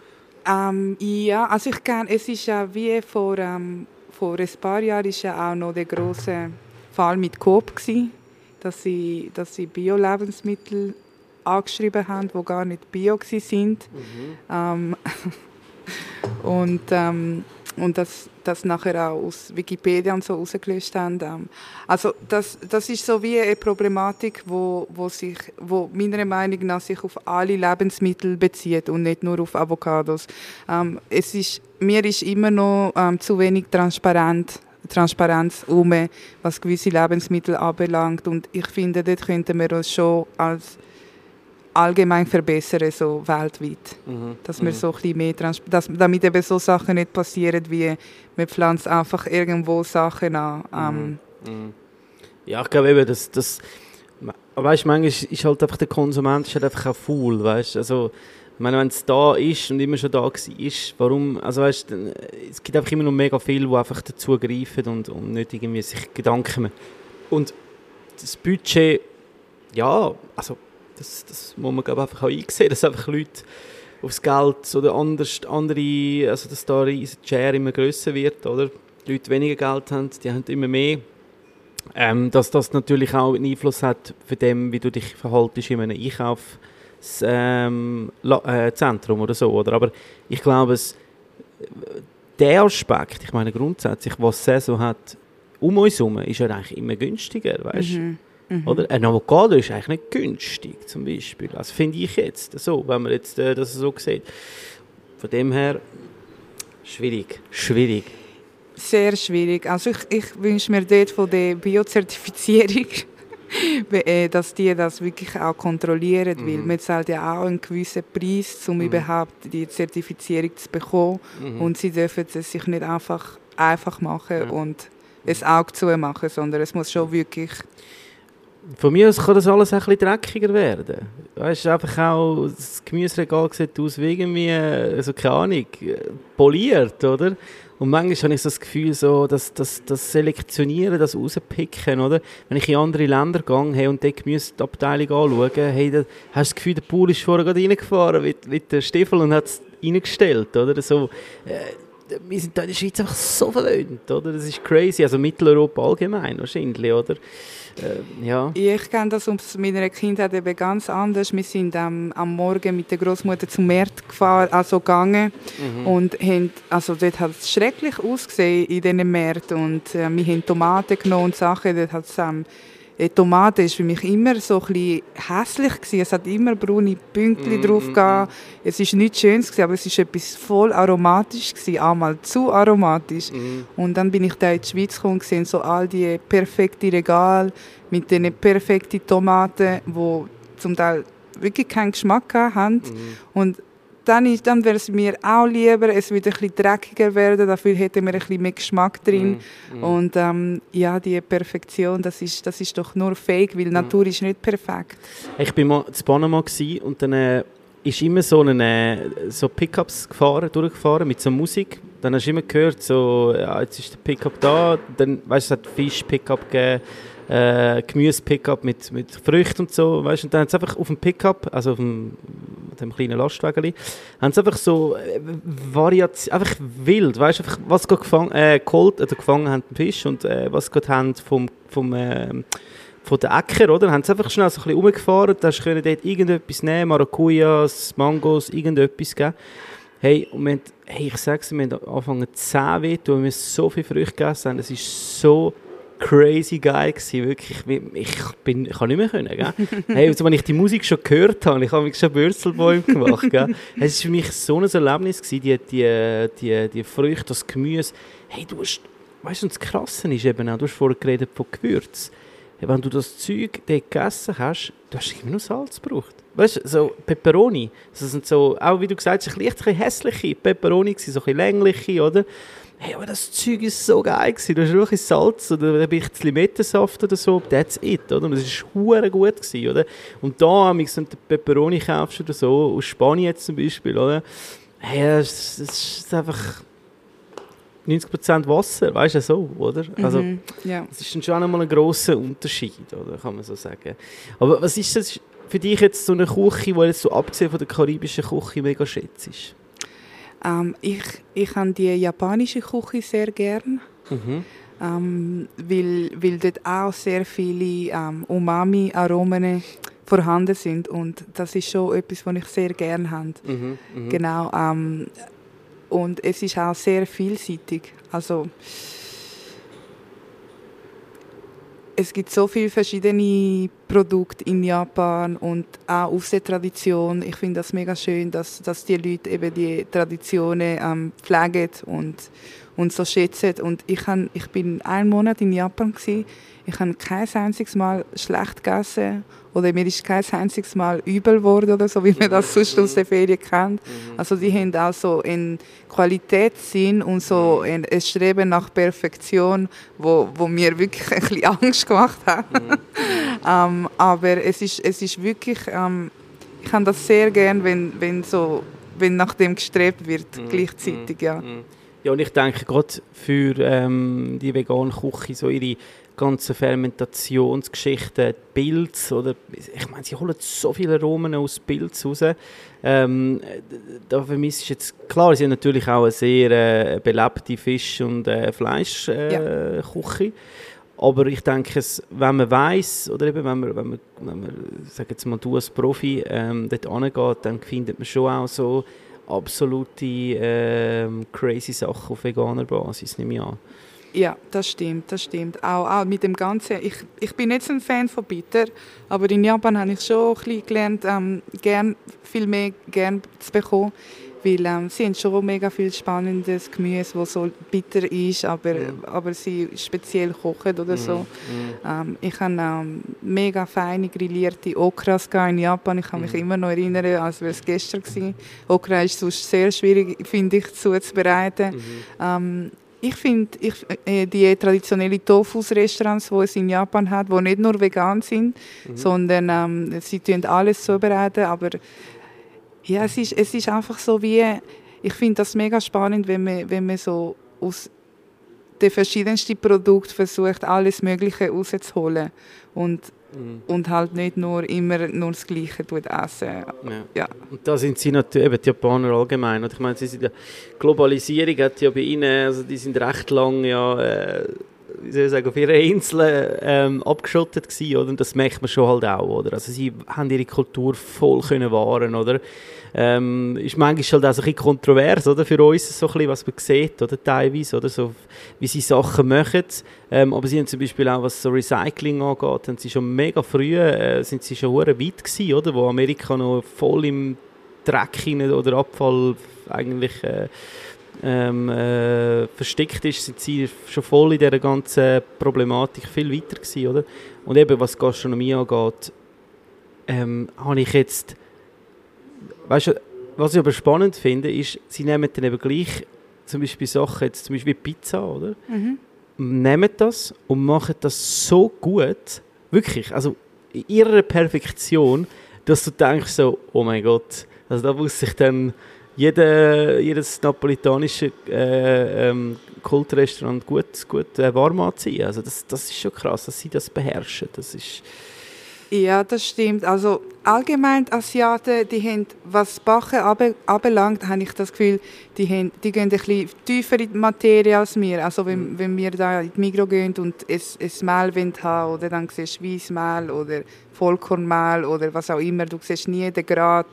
Ähm, ja, also ich kann, es ist ja wie vor, ähm, vor ein paar Jahren ist ja auch noch der große Fall mit Coop gsi, dass sie, dass sie Bio-Lebensmittel angeschrieben haben, wo gar nicht Bio gsi sind. Ähm, und ähm, und das, das nachher auch aus Wikipedia und so rausgelöscht haben. Ähm, also das, das ist so wie eine Problematik, wo, wo, sich, wo meiner Meinung nach sich auf alle Lebensmittel bezieht und nicht nur auf Avocados. Ähm, es ist, mir ist immer noch ähm, zu wenig transparent Transparenz um, was gewisse Lebensmittel anbelangt. Und ich finde, dort könnten wir uns schon als allgemein verbessern, so weltweit. Dass wir so ein bisschen mehr Trans dass, damit eben so Sachen nicht passieren, wie man pflanzt einfach irgendwo Sachen an. Ähm, Mhm. Ja, ich glaube eben, dass das, weißt, manchmal ist halt einfach der Konsument ist halt einfach auch faul, weißt, also ich meine, wenn es da ist und immer schon da war, ist, warum, also weißt, äh, es gibt einfach immer noch mega viele, die einfach dazu greifen und, und nicht irgendwie sich Gedanken machen. Und das Budget, ja, also das, das muss man glaube einfach auch einsehen, dass einfach Leute aufs Geld oder anders, andere, also dass da die Share immer grösser wird, oder? Die Leute weniger Geld haben, die haben immer mehr. Ähm, dass das natürlich auch einen Einfluss hat für dem, wie du dich verhaltest in einem Einkaufszentrum ähm, äh, oder so, oder? Aber ich glaube, es, der Aspekt, ich meine grundsätzlich, was Saison hat, um uns herum, ist ja eigentlich immer günstiger, weißt mhm. Mhm. oder? Ein Avocado ist eigentlich nicht günstig, zum Beispiel. Also finde ich jetzt so, wenn man jetzt äh, das so sieht. Von dem her, schwierig, schwierig. Sehr schwierig. Also ich, ich wünsche mir dort von der Biozertifizierung, äh, dass die das wirklich auch kontrollieren, weil man zahlt ja auch einen gewissen Preis, um überhaupt die Zertifizierung zu bekommen. Und sie dürfen es sich nicht einfach, einfach machen Ja. und ein Auge zumachen, sondern es muss schon wirklich... Von mir aus kann das alles ein bisschen dreckiger werden. Weißt du, einfach auch, das Gemüseregal sieht aus wie irgendwie, also keine Ahnung, poliert, oder? Und manchmal habe ich so das Gefühl, so, dass das, das Selektionieren, das Rauspicken, oder? Wenn ich in andere Länder gehe hey, und die Gemüseabteilung anschaue, hey, da hast du das Gefühl, der Pool ist vorher gerade reingefahren mit, mit dem Stiefel und hat es reingestellt, oder? So, äh, wir sind da in der Schweiz einfach so verwöhnt, oder? Das ist crazy. Also Mitteleuropa allgemein wahrscheinlich, oder? Äh, ja. Ich kenne das aus meiner Kindheit eben ganz anders. Wir sind ähm, am Morgen mit der Großmutter zum Markt gefahren, also gegangen und haben, also dort hat es schrecklich ausgesehen in diesen Märkten und äh, wir haben Tomaten genommen und Sachen, dort hat es ähm, äh, Tomate ist für mich immer so ein bisschen hässlich gewesen. Es hat immer braune Pünktchen drauf gehabt. Es ist nichts Schönes gewesen, aber es ist etwas voll aromatisch gewesen, einmal zu aromatisch. Und dann bin ich da in die Schweiz gekommen und gesehen so all die perfekten Regal mit den perfekten Tomaten, wo zum Teil wirklich keinen Geschmack haben. Und dann, ist, dann wäre es mir auch lieber, es würde ein bisschen dreckiger werden, dafür hätten wir ein bisschen mehr Geschmack drin. Mm, mm. Und ähm, ja, die Perfektion, das ist, das ist doch nur fake, weil Natur ist nicht perfekt. Ich bin mal in Panama und dann äh, ist immer so ein äh, so Pickups gefahren, durchgefahren mit so Musik. Dann hast du immer gehört, so, ja, jetzt ist der Pickup da. Dann, weißt du, es hat Fisch-Pickup gegeben, äh, Gemüse-Pickup mit, mit Früchten und so, weißt. Und dann haben sie einfach auf dem Pickup, also auf dem, dem kleinen Lastwagen, haben sie einfach so äh, Variation, einfach wild, weißt du, was sie gefangen, äh, geholt, oder gefangen haben, den Fisch und äh, was sie haben vom, vom ähm, von den Äcker, oder? Haben sie einfach schnell so ein bisschen rumgefahren, da können dort irgendetwas nehmen, Maracujas, Mangos, irgendetwas geben. Hey, und wir haben, hey, ich sag's wir haben angefangen 10 weh, weil wir so viel Früchte gegessen haben. Es war so crazy geil gewesen, wirklich. Ich, bin, ich kann nicht mehr können, gell? Hey, also, wenn ich die Musik schon gehört habe, ich habe mich schon Bürzelbäume gemacht, gell? Es war für mich so ein Erlebnis gewesen, die, die, die, die Früchte, das Gemüse. Hey, du hast, weißt du, das Krasse ist eben auch, du hast vorher geredet von Gewürz. Wenn du das Zeug dort gegessen hast, du hast immer nur Salz gebraucht. Weißt du, so Peperoni, das sind so, auch wie du gesagt hast, ein bisschen hässliche Peperoni, so ein bisschen längliche, oder? Hey, aber das Zeug ist so geil gewesen. Du hast wirklich Salz oder ein bisschen Limettensaft oder so, that's it, oder? Und es war hure gut gewesen, oder? Und da, wenn du Peperoni kaufst oder so, aus Spanien jetzt zum Beispiel, oder? Hey, das, das ist einfach 90% Wasser, weißt du, so, oder? Also, Mhm, ja. das ist dann schon einmal ein grosser Unterschied, oder? Kann man so sagen. Aber was ist das für dich jetzt so eine Küche, die jetzt so abgesehen von der karibischen Küche mega schätzt? Ähm, ich ich habe die japanische Küche sehr gern, Mhm. ähm, weil, weil dort auch sehr viele ähm, Umami-Aromen vorhanden sind. Und das ist schon etwas, was ich sehr gern habe. Mhm. Mhm. Genau. Ähm, und es ist auch sehr vielseitig. Also es gibt so viele verschiedene Produkte in Japan und auch aus. Ich finde das mega schön, dass, dass die Leute eben die Traditionen ähm, pflegen und, und so schätzen. Und ich, han, ich bin einen Monat in Japan. Gewesen. Ich habe kein einziges Mal schlecht gegessen oder mir ist kein einziges Mal übel geworden oder so, wie man das sonst aus der Ferien kennt. Also die haben auch so einen Qualitätssinn und so ein, Streben nach Perfektion, wo, wo mir wirklich ein bisschen Angst gemacht hat. ähm, aber es ist, es ist wirklich, ähm, ich habe das sehr gern, wenn, wenn, so, wenn nach dem gestrebt wird, gleichzeitig, ja. Mhm. Ja, und ich denke, gerade für ähm, die vegane Küche, so ihre ganzen Fermentationsgeschichten, die Pilze, oder, ich meine, sie holen so viele Aromen aus Pilz raus. Ähm, da vermisse ich jetzt, klar, sie haben natürlich auch eine sehr äh, belebte Fisch- und äh, Fleischküche. Äh, Küche. Aber ich denke, wenn man weiß oder eben wenn man, wenn man, wenn man sag jetzt mal, du als Profi ähm, dort angeht, dann findet man schon auch so absolute ähm, crazy Sachen auf veganer Basis, nehme ich an. Ja, das stimmt, das stimmt. Auch, auch mit dem Ganzen, ich, ich bin so ein Fan von Bitter, aber in Japan habe ich schon ein bisschen gelernt, ähm, gern, viel mehr gern zu bekommen, weil ähm, sie haben schon mega viel spannendes Gemüse, das so bitter ist, aber, aber sie speziell kochen oder so. Ähm, ich habe ähm, mega feine grillierte Okras in Japan. Ich kann mich immer noch erinnern, als wäre es gestern gewesen. Okra ist sonst sehr schwierig, finde ich, zuzubereiten. Ich finde, äh, die traditionellen Tofu-Restaurants, die es in Japan hat, die nicht nur vegan sind, sondern ähm, sie tun alles zubereiten, aber ja, es ist, es ist einfach so wie, ich finde das mega spannend, wenn man, wenn man so aus den verschiedensten Produkten versucht, alles Mögliche rauszuholen. Und, und halt nicht nur immer nur das Gleiche tut essen. Ja. Ja. Und da sind sie natürlich, eben die Japaner allgemein. Und ich meine, sie sind ja, Globalisierung hat ja bei ihnen, also die sind recht lang ja, äh, wie soll ich sagen, auf ihrer Insel ähm, abgeschottet gewesen, oder? Und das merkt man schon halt auch, oder? Also sie haben ihre Kultur voll können wahren, oder? Ähm, ist manchmal halt auch so ein bisschen kontrovers, oder? Für uns so ein bisschen, was man sieht, oder? Teilweise, oder? So, wie sie Sachen machen. Ähm, aber sie haben zum Beispiel auch, was so Recycling angeht, haben sie schon mega früh, äh, sind sie schon hure weit gewesen, oder? Wo Amerika noch voll im Dreck oder Abfall eigentlich äh, ähm, äh, versteckt ist, sind sie schon voll in dieser ganzen Problematik viel weiter gewesen, oder? Und eben, was Gastronomie angeht, ähm, habe ich jetzt, weißt du, was ich aber spannend finde, ist, sie nehmen dann eben gleich zum Beispiel Sachen, jetzt zum Beispiel Pizza, oder? Mhm. Nehmen das und machen das so gut, wirklich, also in ihrer Perfektion, dass du denkst so, oh mein Gott, also da muss sich dann jeder, jedes napolitanische äh, ähm, Kultrestaurant gut, gut äh, warm anziehen. Also das, das ist schon krass, dass sie das beherrschen. Das ist, Ja, das stimmt. Also allgemein die Asiaten, die haben, was Backen abe- anbelangt, habe ich das Gefühl, die, haben, die gehen ein bisschen tiefer in die Materie als wir. Also wenn, wenn wir da in die Migros gehen und ein, ein Mehl haben, oder dann siehst du Weissmehl oder Vollkornmehl oder was auch immer, du siehst nie den Grad,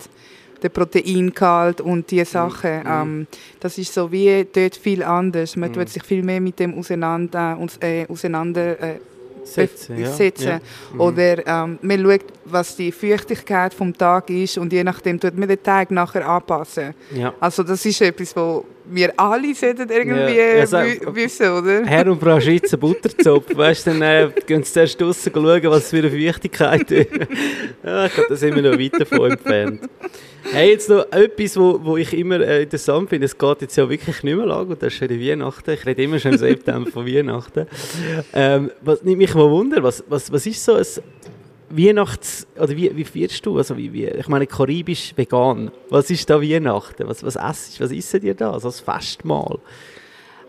den Proteingehalt und diese Sachen. Ähm, das ist so wie dort viel anders. Man tut sich viel mehr mit dem auseinander, äh, auseinander äh, Setzen, ja. setzen. Ja. Mhm. Oder ähm, man schaut, was die Feuchtigkeit vom Tag ist und je nachdem tut man den Teig nachher anpassen. Ja. Also das ist etwas, wo wir alle sollten irgendwie Ja, ja, so- wi- wissen, oder? Herr und Frau Schweizer Butterzopf, weißt du, dann äh, gehen sie zuerst draussen schauen, was für eine Feuchtigkeit ist. ja, ich glaube, da sind wir noch weit davon entfernt. Hey, jetzt noch etwas, wo, wo ich immer äh, interessant finde, es geht jetzt ja wirklich nicht mehr lang, und das ist schon die Weihnachten, ich rede immer schon im September von Weihnachten. Ähm, was nimmt mich mal Wunder, was, was, was ist so ein Weihnachts... oder wie, wie feierst du? Also wie, wie, ich meine, karibisch vegan. Was ist da Weihnachten? Was, was esst Was isst ihr da? Also als Festmahl?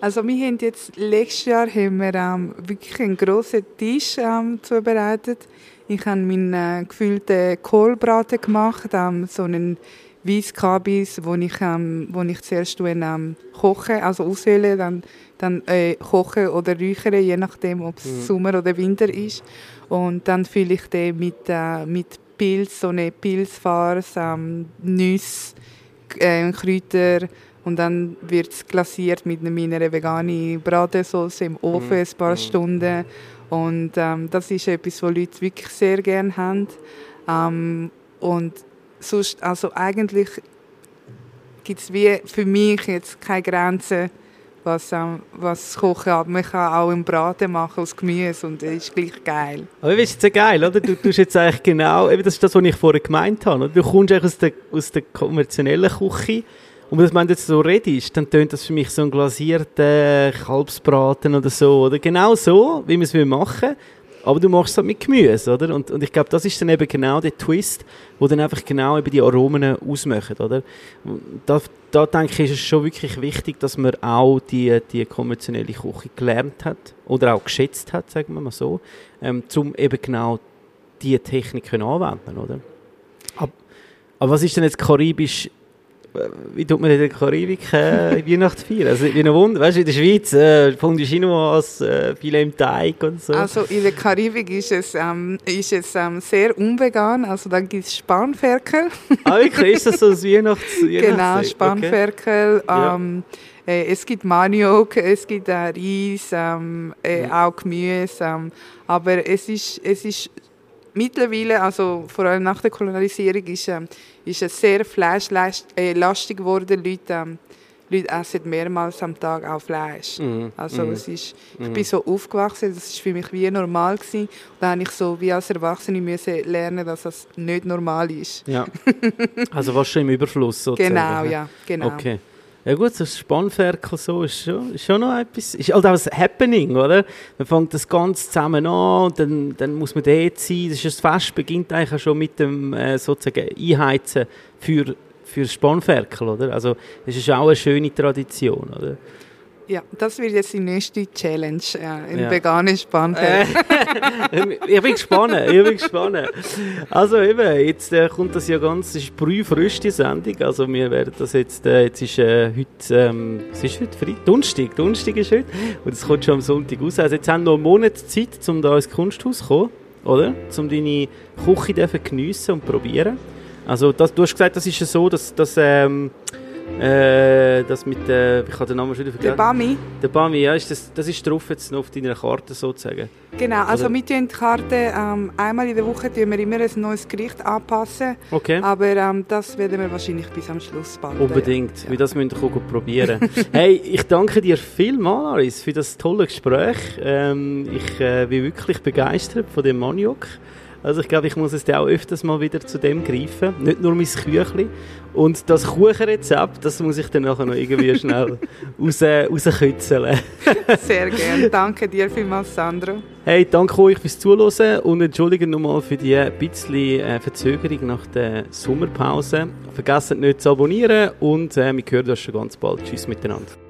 Also wir haben jetzt letztes Jahr haben wir, ähm, wirklich einen grossen Tisch ähm, zubereitet. Ich habe meinen äh, gefüllten Kohlbraten gemacht, ähm, so einen Weisskabis, wo ich, ähm, wo ich zuerst ähm, koche, also auswähle, dann, dann äh, koche oder räuchere, je nachdem, ob es Sommer oder Winter ist. Und dann fülle ich den mit, äh, mit Pilz, so eine Pilzfarce, ähm, Nüsse, äh, Kräuter und dann wird es glasiert mit meiner veganen Bratensauce im Ofen ein paar Stunden. Und ähm, das ist etwas, was Leute wirklich sehr gerne haben. Ähm, und sonst, also eigentlich gibt es für mich jetzt keine Grenzen, was, was das Kochen hat. Man kann auch einen Braten machen aus Gemüse und das ist gleich geil. Aber du, ist ja geil, oder? Du tust jetzt eigentlich genau, eben das ist das, was ich vorher gemeint habe. Oder? Du kommst aus der, aus der konventionellen Küche und wenn du jetzt so redest, dann tönt das für mich so ein glasierter Kalbsbraten oder so, oder? Genau so, wie wir es machen will. Aber du machst es halt mit Gemüse, oder? Und, und ich glaube, das ist dann eben genau der Twist, wo dann einfach genau eben die Aromen ausmachen, oder? Da, da denke ich, ist es schon wirklich wichtig, dass man auch die, die konventionelle Küche gelernt hat oder auch geschätzt hat, sagen wir mal so, ähm, um eben genau diese Technik können anwenden, oder? Aber was ist denn jetzt karibisch? Äh, Wie tut man in der Karibik äh, Weihnachten feiern? Also, wie ein Wunder, weißt du, in der Schweiz, äh, Fondue Chinoise, äh, Filet im Teig und so. Also in der Karibik ist es, ähm, ist es ähm, sehr unvegan. Also dann gibt es Spanferkel. ah, wirklich? Ist das so ein Weihnachts genau? Spanferkel. Ja. Ähm, äh, es gibt Maniok, es gibt äh, Reis, ähm, äh, auch Gemüse. Ähm, aber es ist, es ist mittlerweile, also vor allem nach der Kolonialisierung, ist, ähm, ist es sehr fleischlastig äh, geworden. Leute, ähm, Leute essen mehrmals am Tag auch Fleisch. Mhm. Also Mhm. es ist, ich bin so aufgewachsen, das ist für mich wie normal gewesen. Da habe ich so wie als Erwachsene müssen lernen, dass das nicht normal ist. Ja. Also was schon im Überfluss sozusagen. Genau, ja, genau. Okay. Ja gut, so ein Spannferkel so ist schon, schon noch etwas, ist halt auch ein Happening, oder? Man fängt das Ganze zusammen an und dann, dann muss man dort sein. Das, ist das Fest beginnt eigentlich auch schon mit dem äh, sozusagen Einheizen für, für das Spannferkel, oder? Also das ist auch eine schöne Tradition, oder? Ja, das wird jetzt die nächste Challenge, äh, ein Ja. veganes Spanferkel. ich bin gespannt, ich bin gespannt. Also eben, jetzt äh, kommt das ja ganz, es ist brühfrisch die Sendung, also wir werden das jetzt, äh, jetzt ist äh, heute, ähm, was ist heute? Freitag? Donnerstag, Donnerstag ist heute und es kommt schon am Sonntag raus. Also jetzt haben wir noch einen Monat Zeit, um da ins Kunsthaus zu kommen, oder? Um deine Küche geniessen und probieren. Also das, du hast gesagt, das ist ja so, dass, dass ähm, äh, das mit, äh, ich habe den Namen schon wieder Der vergessen. Bami. Der Bami, ja, ist das, das ist drauf jetzt noch auf deiner Karte sozusagen. Genau, also Oder- wir tun die Karte ähm, einmal in der Woche tun wir immer ein neues Gericht anpassen, Okay. aber ähm, das werden wir wahrscheinlich bis am Schluss bald. Unbedingt, Ja. wie das müsst ihr auch probieren. hey, ich danke dir vielmals, Aris, für das tolle Gespräch. Ähm, ich äh, bin wirklich begeistert von dem Maniok. Also ich glaube, ich muss es auch öfters mal wieder zu dem greifen. Nicht nur mein Küchli. Und das Kuchenrezept, das muss ich dann nachher noch irgendwie schnell raus, rauskitzeln. Sehr gerne. Danke dir vielmals, Sandro. Hey, danke euch fürs Zuhören und entschuldige nochmal für die bisschen äh, Verzögerung nach der Sommerpause. Vergesst nicht zu abonnieren und äh, wir hören uns schon ganz bald. Tschüss miteinander.